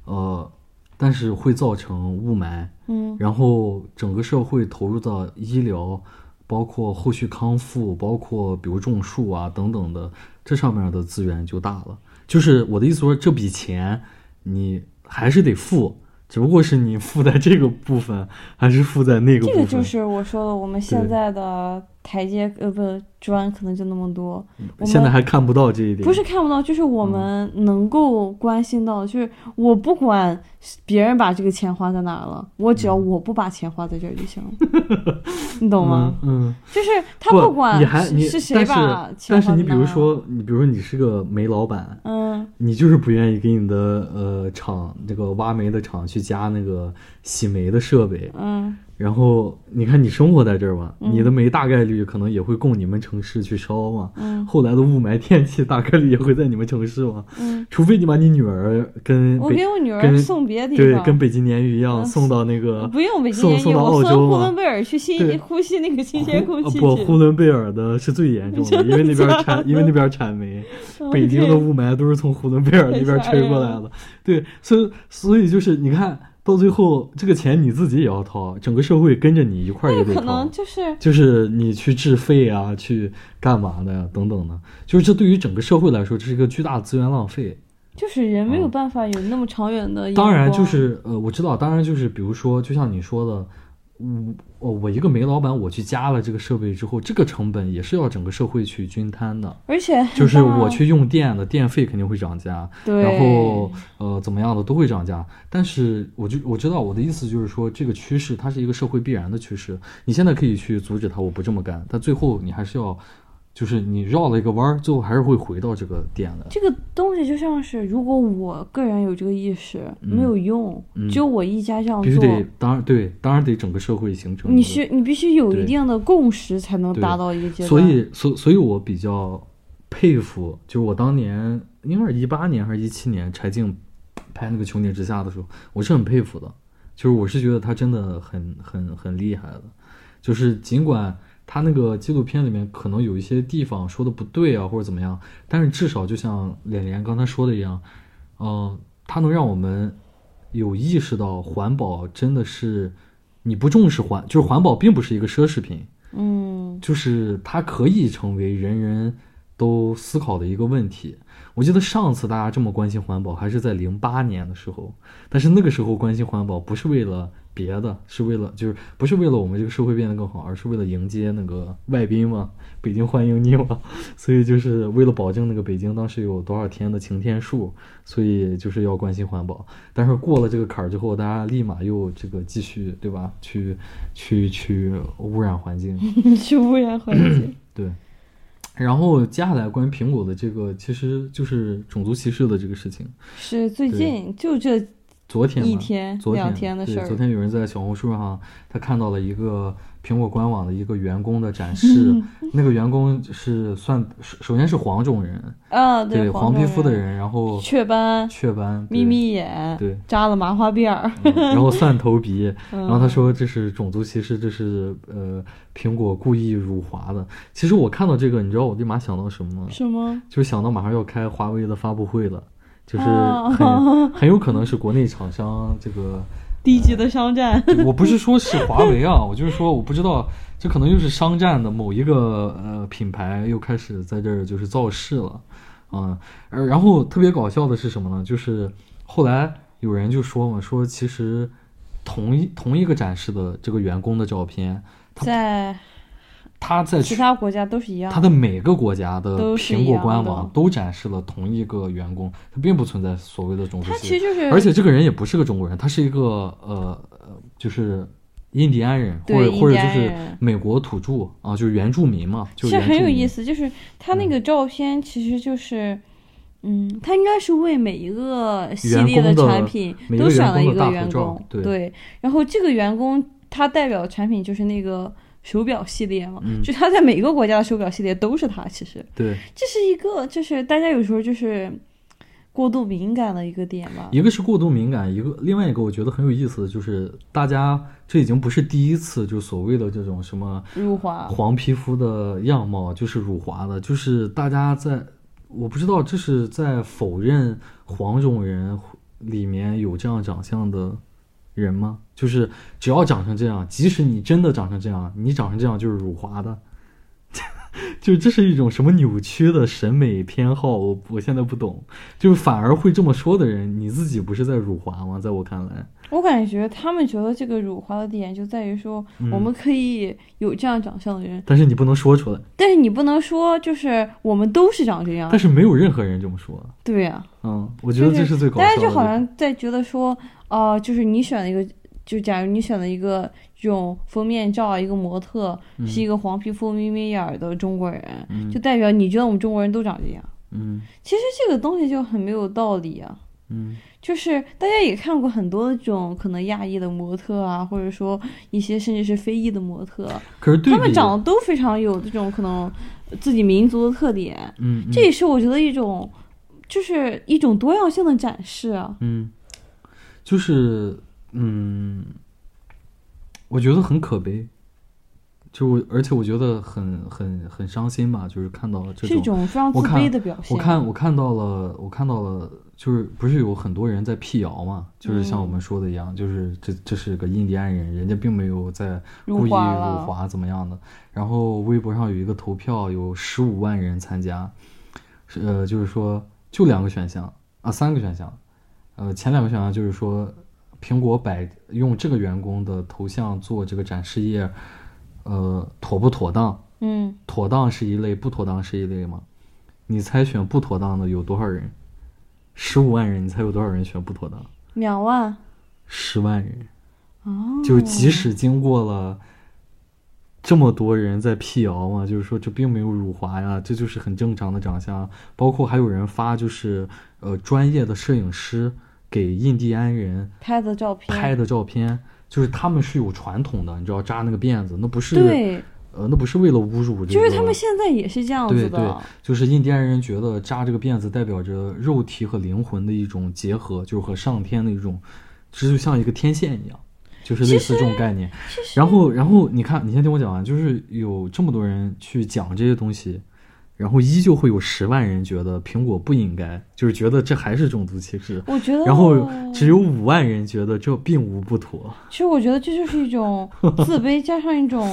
呃，但是会造成雾霾，嗯然后整个社会投入到医疗，包括后续康复，包括比如种树啊等等的，这上面的资源就大了。就是我的意思说，这笔钱你还是得付，只不过是你付在这个部分，还是付在那个部分。这个就是我说的，我们现在的台阶呃不砖可能就那么多，我现在还看不到这一点。不是看不到，就是我们能够关心到的，就是我不管别人把这个钱花在哪儿了，我只要我不把钱花在这儿就行了，你懂吗？嗯？嗯，就是他不管你还是是谁把钱但是你比如说，你比如说你是个煤老板，嗯你就是不愿意给你的呃厂这个挖煤的厂去加那个洗煤的设备，嗯然后你看你生活在这儿嘛，嗯。你的煤大概率可能也会供你们城市去烧嘛。嗯。后来的雾霾天气大概率也会在你们城市嘛，嗯，除非你把你女儿跟北我给我女儿送别的地方，对跟北京鲶鱼一样嗯。送到那个不用北京送烟雨，送到澳洲我送呼伦贝尔去呼吸那个新鲜空气不，呼伦贝尔的是最严重的，[laughs] 因为那边产，因为那边产煤。[laughs] 北京的雾霾都是从呼伦贝尔那边 [laughs] 吹过来的。对，所以所以就是你看到最后，这个钱你自己也要掏，整个社会跟着你一块儿也得掏可能。就是就是你去治肺啊，去干嘛的呀，等等的，就是这对于整个社会来说，这是一个巨大的资源浪费。就是人没有嗯办法有那么长远的眼当然，就是呃，我知道，当然就是比如说，就像你说的，我我我一个煤老板，我去加了这个设备之后，这个成本也是要整个社会去均摊的。而且就是我去用电的电费肯定会涨价，对，然后呃怎么样的都会涨价。但是我就我知道我的意思就是说，这个趋势它是一个社会必然的趋势。你现在可以去阻止它，我不这么干，但最后你还是要，就是你绕了一个弯儿，最后还是会回到这个点的。这个东西就像是，如果我个人有这个意识，嗯没有用，嗯只有我一家这样做。必须得，当然对，当然得整个社会形成。你需你必须有一定的共识，才能达到一个阶段。所以，所所以我比较佩服，就是我当年应该是一八年还是一七年，柴静拍那个《穹顶之下》的时候，我是很佩服的。就是我是觉得他真的很很很厉害的，就是尽管他那个纪录片里面可能有一些地方说的不对啊，或者怎么样，但是至少就像脸脸刚才说的一样，嗯、它能让我们有意识到环保真的是你不重视环，就是环保并不是一个奢侈品，嗯就是它可以成为人人都思考的一个问题。我记得上次大家这么关心环保，还是在零八年的时候，但是那个时候关心环保不是为了别的，是为了就是不是为了我们这个社会变得更好，而是为了迎接那个外宾嘛，北京欢迎你嘛，所以就是为了保证那个北京当时有多少天的晴天数，所以就是要关心环保。但是过了这个坎儿之后，大家立马又这个继续对吧？去去去污染环境。去污染环境。[laughs] 对，然后接下来关于苹果的这个，其实就是种族歧视的这个事情。是最近就这昨天吧一天昨两天的对事儿昨天有人在小红书上，他看到了一个苹果官网的一个员工的展示，[laughs] 那个员工是算首首先是黄种人，啊，对黄皮肤的人，然后雀斑、雀斑，眯眯眼，对，扎了麻花辫儿，嗯然后蒜头鼻，[laughs] 然后他嗯说这是种族歧视，这是呃苹果故意辱华的。其实我看到这个，你知道我立马想到什么吗？什么？就是想到马上要开华为的发布会了，就是哦很 [laughs] 很有可能是国内厂商这个，[laughs] 低级的商战。我不是说是华为啊，我就是说我不知道，这可能又是商战的某一个呃品牌又开始在这儿就是造势了，嗯，而然后特别搞笑的是什么呢？就是后来有人就说嘛，说其实同一同一个展示的这个员工的照片，在他在其他国家都是一样它的每个国家的都苹果官网都展示了同一个员工，它并不存在所谓的种族他歧视，其实就是，而且这个人也不是个中国人，他是一个呃呃，就是印第安人或者或者就是美国土著啊，就是原住民嘛，就其实很有意。思，就是他那个照片其实就是。嗯，他应该是为每一个系列的产品都选了一个员照工，对。然后这个员工他代表的产品就是那个手表系列嘛，嗯就他在每个国家的手表系列都是他。其实对，这是一个，就是大家有时候就是过度敏感的一个点吧。一个是过度敏感，一个另外一个我觉得很有意思的就是，大家这已经不是第一次就所谓的这种什么辱华，黄皮肤的样貌就是辱华的，就是大家在，我不知道这是在否认黄种人里面有这样长相的人吗？就是只要长成这样，即使你真的长成这样，你长成这样就是辱华的，[laughs] 就这是一种什么扭曲的审美偏好？我我现在不懂，就是反而会这么说的人，你自己不是在辱华吗？在我看来，我感觉他们觉得这个辱华的点就在于说，嗯我们可以有这样长相的人，但是你不能说出来，但是你不能说就是我们都是长这样但。是没有任何人这么说。对呀、嗯，我觉得这是最搞笑的。大家就好像在觉得说，哦、就是你选了一个，就假如你选了一个这种封面照，一个模特、是一个黄皮肤、眯眯眼儿的中国人，嗯就代表你觉得我们中国人都长这样。嗯其实这个东西就很没有道理啊。嗯就是大家也看过很多这种可能亚裔的模特啊，或者说一些甚至是非裔的模特，可是他们长得都非常有这种可能自己民族的特点，嗯，嗯这也是我觉得一种就是一种多样性的展示啊。嗯，就是嗯，我觉得很可悲，就我而且我觉得很很很伤心吧，就是看到了这种非常自我看卑的表现。我看我看到了，我看到了，就是不是有很多人在辟谣嘛？就是像我们说的一样，就是这这是个印第安人，人家并没有在故意辱华怎么样的。然后微博上有一个投票，有十五万人参加，是呃，就是说就两个选项啊，三个选项，呃，前两个选项就是说，苹果摆用这个员工的头像做这个展示页，呃，妥不妥当？嗯，妥当是一类，不妥当是一类吗？你猜选不妥当的有多少人？十五万人，你猜有多少人选不妥当？两万十万人。哦，就即使经过了这么多人在辟谣嘛，就是说这并没有辱华呀，这就是很正常的长相。包括还有人发，就是呃专业的摄影师给印第安人拍的照片，拍的照片，就是他们是有传统的，你知道扎那个辫子，那不是对，呃那不是为了侮辱这个，就是他们现在也是这样对对子的。，就是印第安人觉得扎这个辫子代表着肉体和灵魂的一种结合，就是和上天的一种，这就像一个天线一样。就是类似这种概念。然后，然后你看，你先听我讲完，就是有这么多人去讲这些东西，然后依旧会有十万人觉得苹果不应该，就是觉得这还是种族歧视。我觉得，然后只有五万人觉得这并无不妥。其实我觉得这就是一种 [laughs] 自卑，加上一种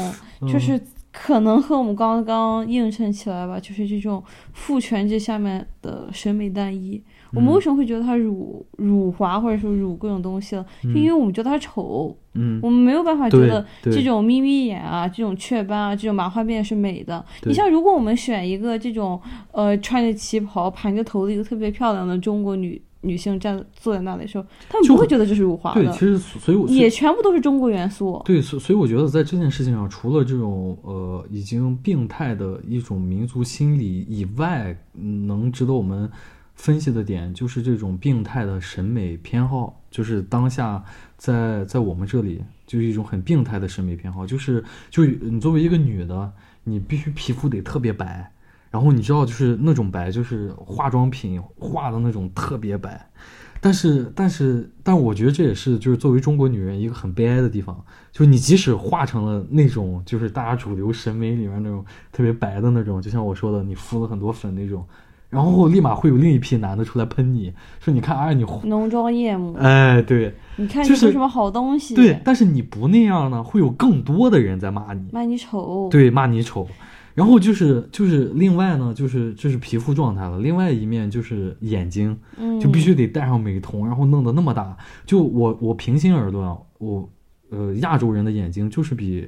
就是可能和我们刚刚映衬起来吧，就是这种父权制下面的审美单一。我们为什么会觉得它辱辱华或者说辱各种东西了？就因为我们觉得它丑，嗯，我们没有办法觉得这种眯眯眼啊、这种雀斑啊、这种麻花辫是美的。你像如果我们选一个这种呃穿着旗袍、盘着头的一个特别漂亮的中国女女性站坐在那里的时候，他们不会觉得这是辱华的。对，其实所以我也全部都是中国元素。对，所所以我觉得在这件事情上，除了这种呃已经病态的一种民族心理以外，能值得我们。分析的点就是这种病态的审美偏好，就是当下在在我们这里就是一种很病态的审美偏好，就是就你作为一个女的，你必须皮肤得特别白，然后你知道就是那种白就是化妆品化的那种特别白，但是但是但我觉得这也是就是作为中国女人一个很悲哀的地方，就是你即使化成了那种就是大家主流审美里面那种特别白的那种，就像我说的，你敷了很多粉那种。然后立马会有另一批男的出来喷你，说你看啊，你浓妆艳抹，哎，对，你看就是什么好东西？对，但是你不那样呢，会有更多的人在骂你，骂你丑，对，骂你丑。然后就是就是另外呢，就是这是皮肤状态了，另外一面就是眼睛，就必须得戴上美瞳，然后弄得那么大。就我我平心而论，我呃亚洲人的眼睛就是比。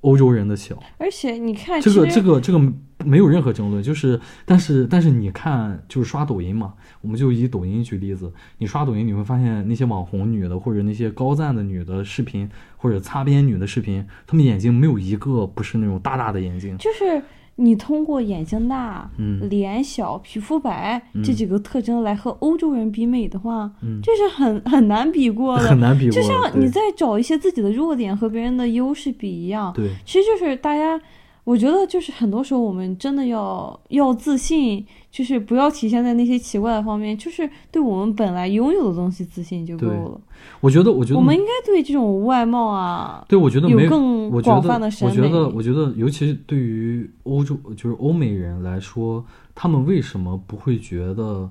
欧洲人的小，而且你看这个这个这个没有任何争论，就是但是但是你看就是刷抖音嘛，我们就以抖音举例子，你刷抖音你会发现那些网红女的或者那些高赞的女的视频或者擦边女的视频，她们眼睛没有一个不是那种大大的眼睛，就是。你通过眼睛大、脸小、皮肤白这几个特征来和欧洲人比美的话，这是很很难比过的。很难比过。就像你在找一些自己的弱点和别人的优势比一样。对，其实就是大家。我觉得就是很多时候我们真的要要自信，就是不要体现在那些奇怪的方面，就是对我们本来拥有的东西自信就够了。我觉得，我觉得我们应该对这种外貌啊，对我觉得有更广泛的审美。我觉得，我觉得，尤其是对于欧洲，就是欧美人来说，他们为什么不会觉得，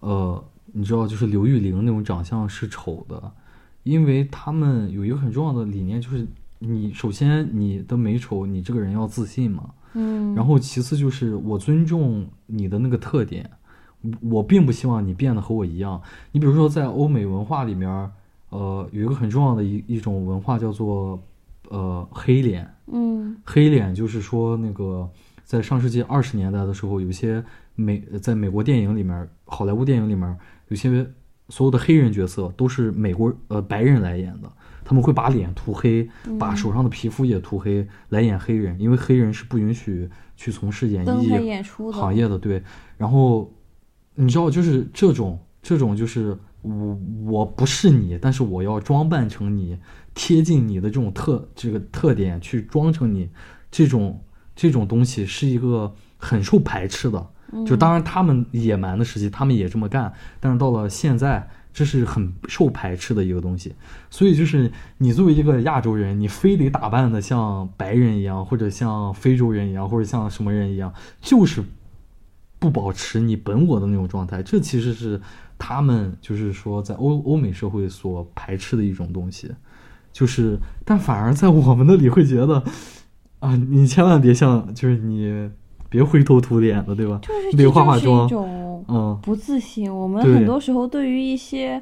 呃，你知道，就是刘玉玲那种长相是丑的？因为他们有一个很重要的理念，就是。你首先你的美丑，你这个人要自信嘛，嗯，然后其次就是我尊重你的那个特点，我并不希望你变得和我一样。你比如说在欧美文化里面，呃，有一个很重要的一一种文化叫做呃黑脸，嗯，黑脸就是说那个在上世纪二十年代的时候，有些美在美国电影里面，好莱坞电影里面有些所有的黑人角色都是美国呃白人来演的。他们会把脸涂黑，把手上的皮肤也涂黑来演黑人，因为黑人是不允许去从事演艺行业的。对，然后你知道，就是这种这种，就是我我不是你，但是我要装扮成你，贴近你的这种特这个特点去装成你，这种这种东西是一个很受排斥的。就当然他们野蛮的时期，他们也这么干，但是到了现在。这是很受排斥的一个东西，所以就是你作为一个亚洲人，你非得打扮的像白人一样，或者像非洲人一样，或者像什么人一样，就是不保持你本我的那种状态。这其实是他们就是说在欧欧美社会所排斥的一种东西，就是但反而在我们那里会觉得啊，你千万别像，就是你别灰头土脸的，对吧？就是得化化妆。嗯，不自信。我们很多时候对于一些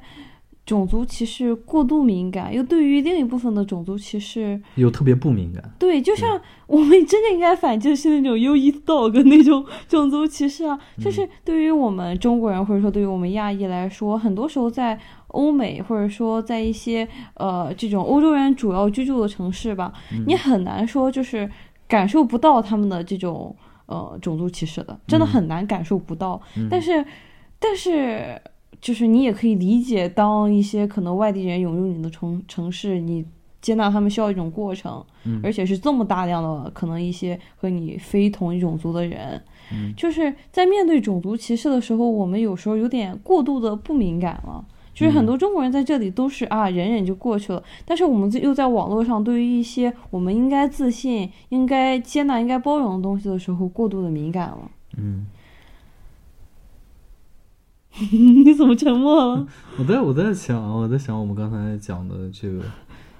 种族歧视过度敏感，又对于另一部分的种族歧视又特别不敏感。对，就像我们真的应该反就是那种优衣 dog 那种 [laughs] 种族歧视啊，就是对于我们中国人或者说对于我们亚裔来说，很多时候在欧美或者说在一些呃这种欧洲人主要居住的城市吧，你很难说就是感受不到他们的这种。呃，种族歧视的真的很难感受不到，但是，但是，就是你也可以理解，当一些可能外地人涌入你的城城市，你接纳他们需要一种过程，而且是这么大量的可能一些和你非同一种族的人，就是在面对种族歧视的时候，我们有时候有点过度的不敏感了。就是很多中国人在这里都是啊忍忍就过去了，但是我们又在网络上对于一些我们应该自信、应该接纳、应该包容的东西的时候，过度的敏感了。嗯，[laughs] 你怎么沉默了？[laughs] 我在我在想，我在想我们刚才讲的这个，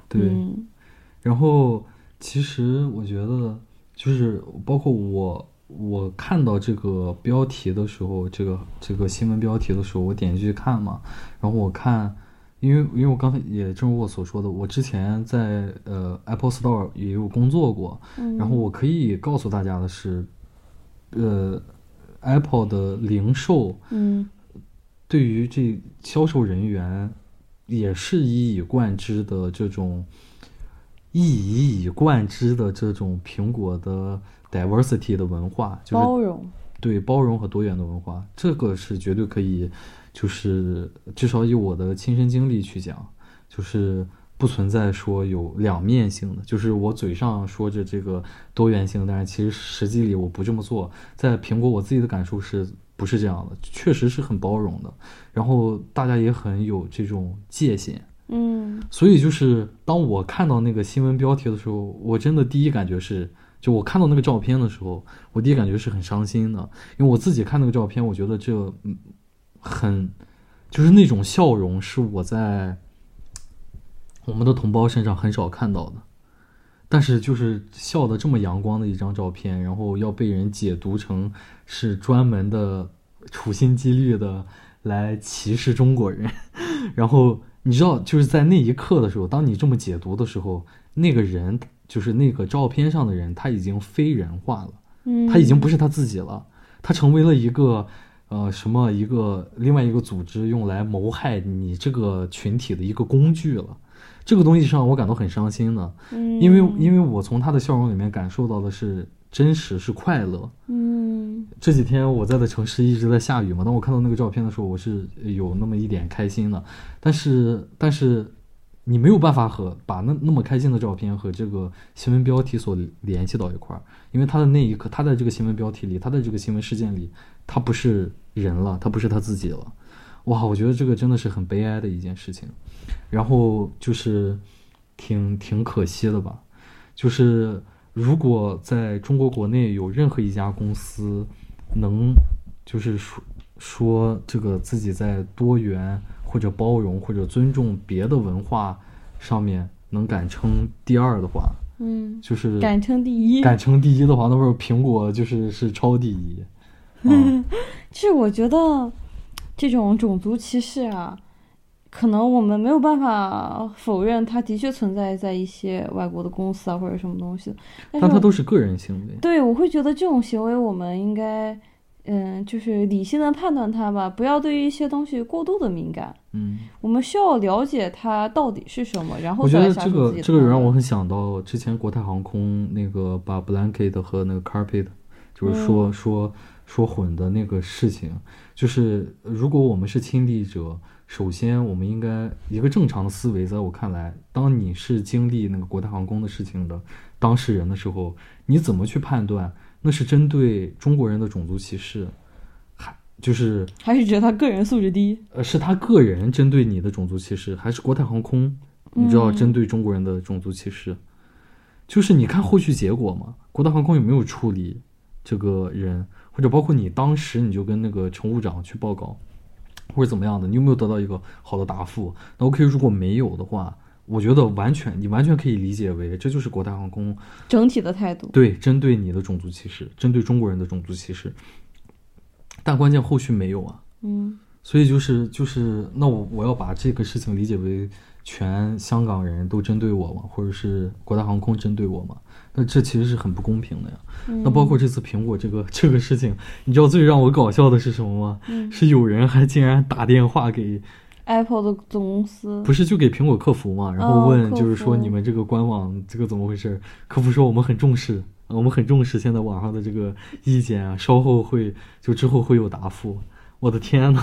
对，嗯。然后其实我觉得就是包括我我看到这个标题的时候，这个这个新闻标题的时候，我点进去看嘛，然后我看，因为因为我刚才也正如我所说的，我之前在呃 Apple Store 也有工作过，嗯。然后我可以告诉大家的是，呃，Apple 的零售嗯。对于这销售人员也是一以贯之的这种一以以贯之的这种苹果的 diversity 的文化，就是包容，对包容和多元的文化，这个是绝对可以，就是至少以我的亲身经历去讲，就是不存在说有两面性的，就是我嘴上说着这个多元性，但是其实实际里我不这么做。在苹果，我自己的感受是不是这样的？确实是很包容的，然后大家也很有这种界限。嗯所以就是当我看到那个新闻标题的时候，我真的第一感觉是，就我看到那个照片的时候，我第一感觉是很伤心的，因为我自己看那个照片，我觉得这嗯很就是那种笑容是我在我们的同胞身上很少看到的。但是就是笑的这么阳光的一张照片，然后要被人解读成是专门的处心积虑的来歧视中国人，[laughs] 然后你知道，就是在那一刻的时候，当你这么解读的时候，那个人就是那个照片上的人，他已经非人化了，嗯，他已经不是他自己了，他成为了一个呃什么一个另外一个组织用来谋害你这个群体的一个工具了。这个东西是让我感到很伤心的，嗯，因为因为我从他的笑容里面感受到的是真实，是快乐。嗯这几天我在的城市一直在下雨嘛，当我看到那个照片的时候，我是有那么一点开心的。但是，但是你没有办法和把那那么开心的照片和这个新闻标题所联系到一块儿，因为他的那一刻，他在这个新闻标题里，他在这个新闻事件里，他不是人了，他不是他自己了。哇，我觉得这个真的是很悲哀的一件事情，然后就是挺挺可惜的吧，就是如果在中国国内有任何一家公司能就是说说这个自己在多元或者包容或者尊重别的文化上面能敢称第二的话，嗯，就是敢称第一。敢称第一的话，那会儿苹果就是是超第一。嗯 [laughs] 其实我觉得这种种族歧视啊，可能我们没有办法否认，它的确存在在一些外国的公司啊或者什么东西。但但它都是个人行为。对我会觉得这种行为，我们应该嗯，就是理性的判断它吧，不要对于一些东西过度的敏感。嗯，我们需要了解它到底是什么，然后我觉得这个这个让我很想到之前国泰航空那个把 blanket 和那个 carpet，就是说、嗯说说混的那个事情，就是如果我们是亲历者，首先我们应该一个正常的思维，在我看来，当你是经历那个国泰航空的事情的当事人的时候，你怎么去判断那是针对中国人的种族歧视，还就是还是觉得他个人素质低。呃，是他个人针对你的种族歧视，还是国泰航空，你知道嗯针对中国人的种族歧视？就是你看后续结果嘛，国泰航空有没有处理这个人，或者包括你当时你就跟那个乘务长去报告，或者怎么样的，你有没有得到一个好的答复？那 OK，如果没有的话，我觉得完全你完全可以理解为这就是国泰航空整体的态度。对，针对你的种族歧视，针对中国人的种族歧视。但关键后续没有啊，嗯所以就是就是，那我我要把这个事情理解为全香港人都针对我嘛，或者是国泰航空针对我嘛？那这其实是很不公平的呀。嗯那包括这次苹果这个这个事情，你知道最让我搞笑的是什么吗？嗯是有人还竟然打电话给，，Apple 的总公司不是就给苹果客服嘛，然后哦问就是说你们这个官网这个怎么回事？客服说我们很重视，我们很重视现在网上的这个意见啊，稍后会就之后会有答复。我的天呐，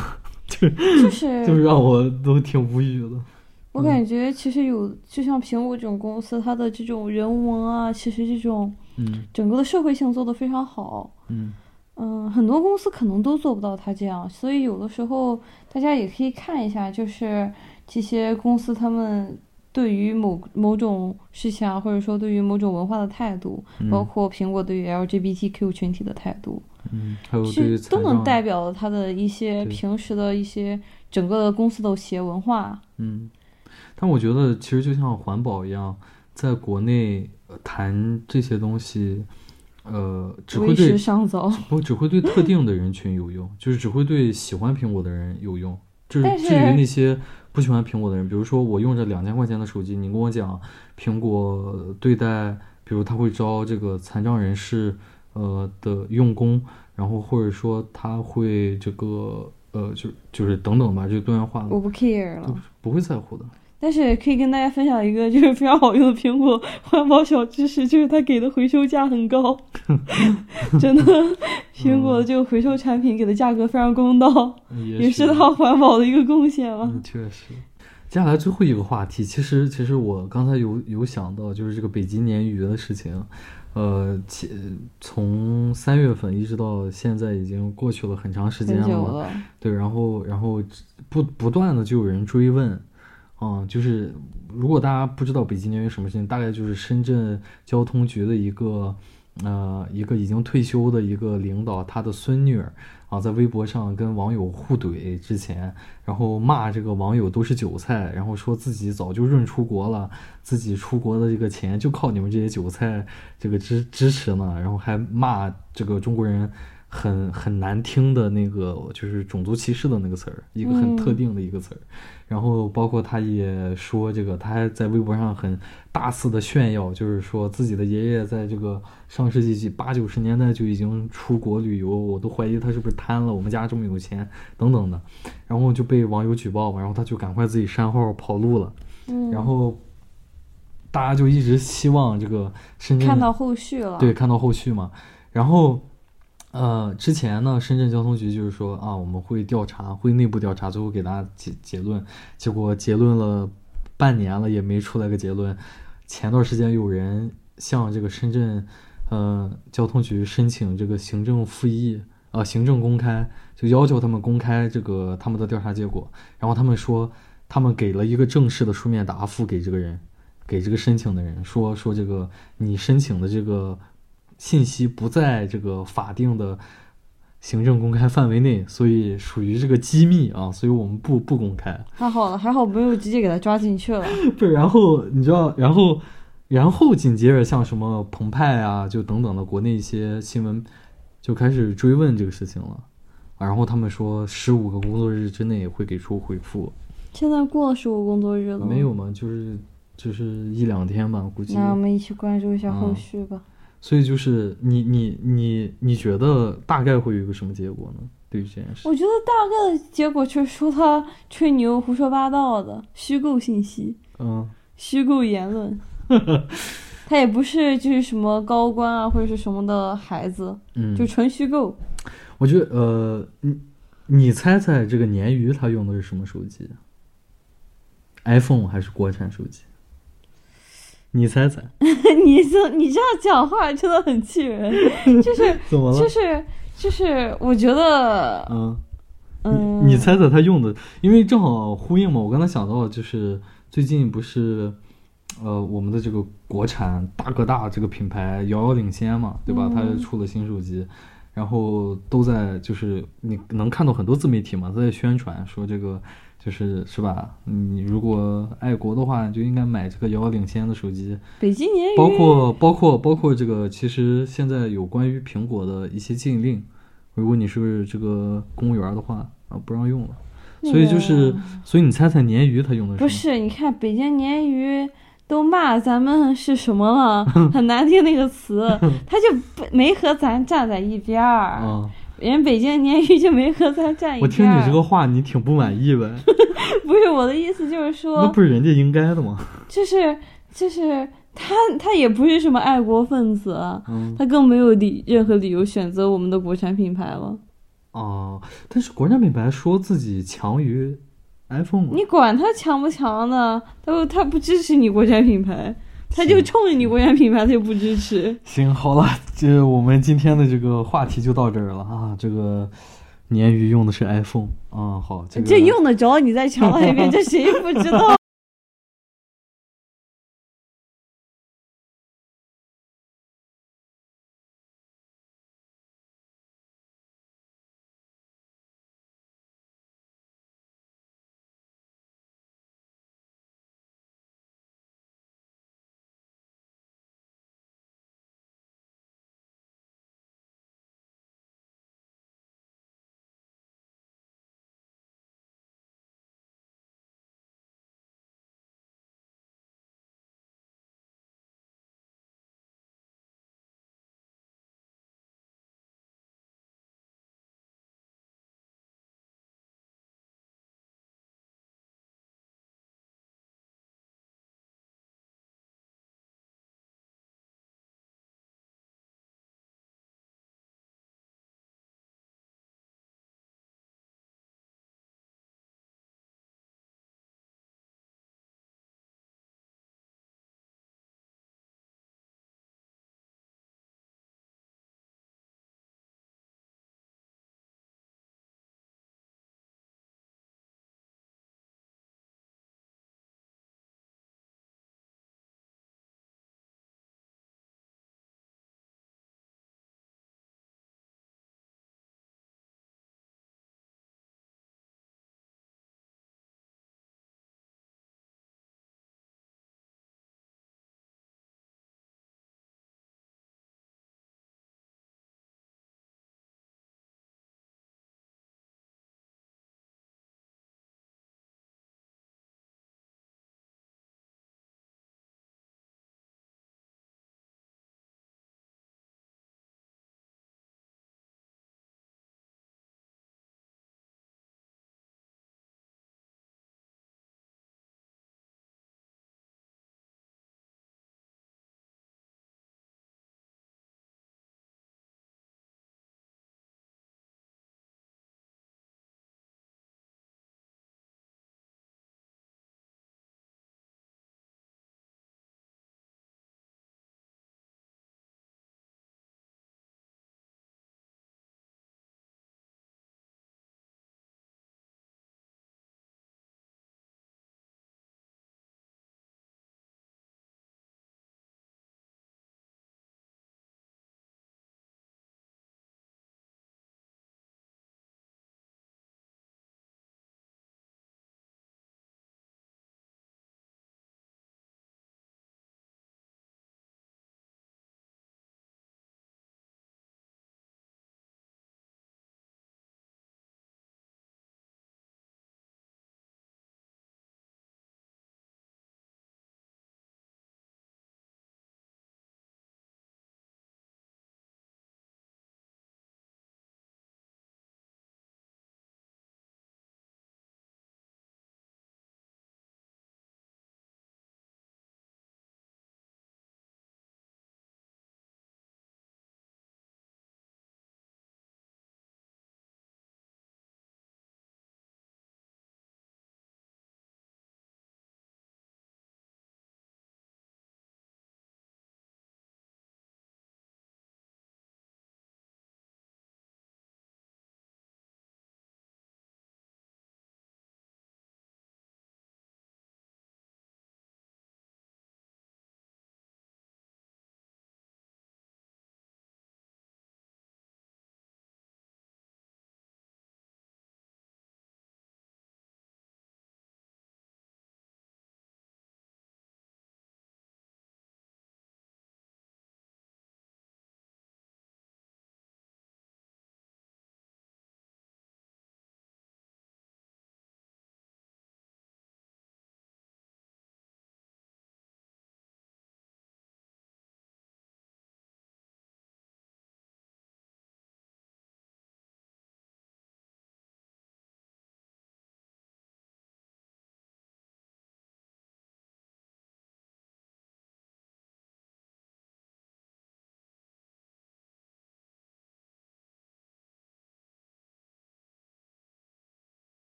就就是 [laughs] 就是让我都挺无语的。我感觉其实有，就像苹果这种公司，它的这种人文啊，其实这种嗯整个的社会性做得非常好。嗯嗯，很多公司可能都做不到它这样，所以有的时候大家也可以看一下，就是这些公司他们对于某某种事情啊，或者说对于某种文化的态度，包括苹果对于 LGBTQ 群体的态度，嗯，还有对于都能代表了他的一些平时的一些整个的公司的企业文化。嗯，但我觉得其实就像环保一样，在国内呃谈这些东西，呃，只会对不只会对特定的人群有用，[laughs] 就是只会对喜欢苹果的人有用。就是但是至于那些不喜欢苹果的人，比如说我用着两千块钱的手机，你跟我讲苹果对待，比如他会招这个残障人士呃的用工，然后或者说他会这个呃就就是等等吧，就多元化的，我不 care 了。不会在乎的。但是可以跟大家分享一个就是非常好用的苹果环保小知识，就是它给的回收价很高，[laughs] 真的，苹果的这个回收产品给的价格非常公道，也也是它环保的一个贡献了。嗯，确实。接下来最后一个话题，其实其实我刚才有有想到，就是这个北极鲶鱼的事情。呃，其从三月份一直到现在，已经过去了很长时间了对，然后然后不不断的就有人追问，啊、就是如果大家不知道北极鲶鱼什么事情，大概就是深圳交通局的一个呃一个已经退休的一个领导，他的孙女儿啊，在微博上跟网友互怼之前，然后骂这个网友都是韭菜，然后说自己早就润出国了，自己出国的这个钱就靠你们这些韭菜这个支支持呢，然后还骂这个中国人。很很难听的那个，就是种族歧视的那个词儿，一个很特嗯定的一个词儿。然后包括他也说这个，他还在微博上很大肆的炫耀，就是说自己的爷爷在这个上世纪几八九十年代就已经出国旅游，我都怀疑他是不是贪了，我们家这么有钱等等的。然后就被网友举报嘛，然后他就赶快自己删号跑路了。嗯，然后大家就一直希望这个深圳看到后续了，对，看到后续嘛。然后，呃，之前呢，深圳交通局就是说啊，我们会调查，会内部调查，最后给大家结结论。结果结论了半年了，也没出来个结论。前段时间有人向这个深圳呃交通局申请这个行政复议，呃，行政公开，就要求他们公开这个他们的调查结果。然后他们说，他们给了一个正式的书面答复给这个人，给这个申请的人，说说这个你申请的这个信息不在这个法定的行政公开范围内，所以属于这个机密啊，所以我们不不公开。还好了，还好没有直接给他抓进去了。对，然后你知道，然后然后紧接着像什么澎湃啊，就等等的国内一些新闻就开始追问这个事情了。啊然后他们说十五个工作日之内会给出回复，现在过了十五工作日了吗，没有吗？就是就是一两天吧，估计。那我们一起关注一下后嗯续吧。所以就是你你你你觉得大概会有一个什么结果呢？对于这件事，我觉得大概的结果就是说他吹牛、胡说八道的虚构信息、嗯虚构言论。[laughs] 他也不是就是什么高官啊或者是什么的孩子，嗯，就纯虚构。我觉得呃，你你猜猜这个鲶鱼他用的是什么手机？iPhone 还是国产手机？你猜猜？[laughs] 你这你这样讲话真的很气人，就是 [laughs] 怎么了？就是就是，我觉得，嗯，嗯，你你猜猜他用的，因为正好呼应嘛。我刚才想到，就是最近不是，呃，我们的这个国产大哥大这个品牌遥遥领先嘛，对吧？嗯它出了新手机，然后都在就是你能看到很多自媒体嘛，都在宣传说这个就是是吧？你如果爱国的话，你就应该买这个遥遥领先的手机。北京鲶鱼，包括包括包括这个，其实现在有关于苹果的一些禁令，如果你是这个公务员的话啊，不让用了。所以就是，所以你猜猜鲶鱼它用的是不？是？你看北京鲶鱼都骂咱们是什么了？很难听那个词，[laughs] 他就没和咱站在一边儿。啊，人北京鲶鱼就没和咱站一。我听你这个话，你挺不满意呗？[laughs] 不是我的意思，就是说那，不是人家应该的吗？就是就是他他也不是什么爱国分子，嗯他更没有理任何理由选择我们的国产品牌了。哦，但是国产品牌说自己强于 iPhone，啊你管他强不强呢？他不他不支持你国产品牌，他就冲着你国产品牌，他就不支持。行，好了，这我们今天的这个话题就到这儿了啊。这个鲶鱼用的是 iPhone 啊，好，这个这用得着你再强调一遍，这谁不知道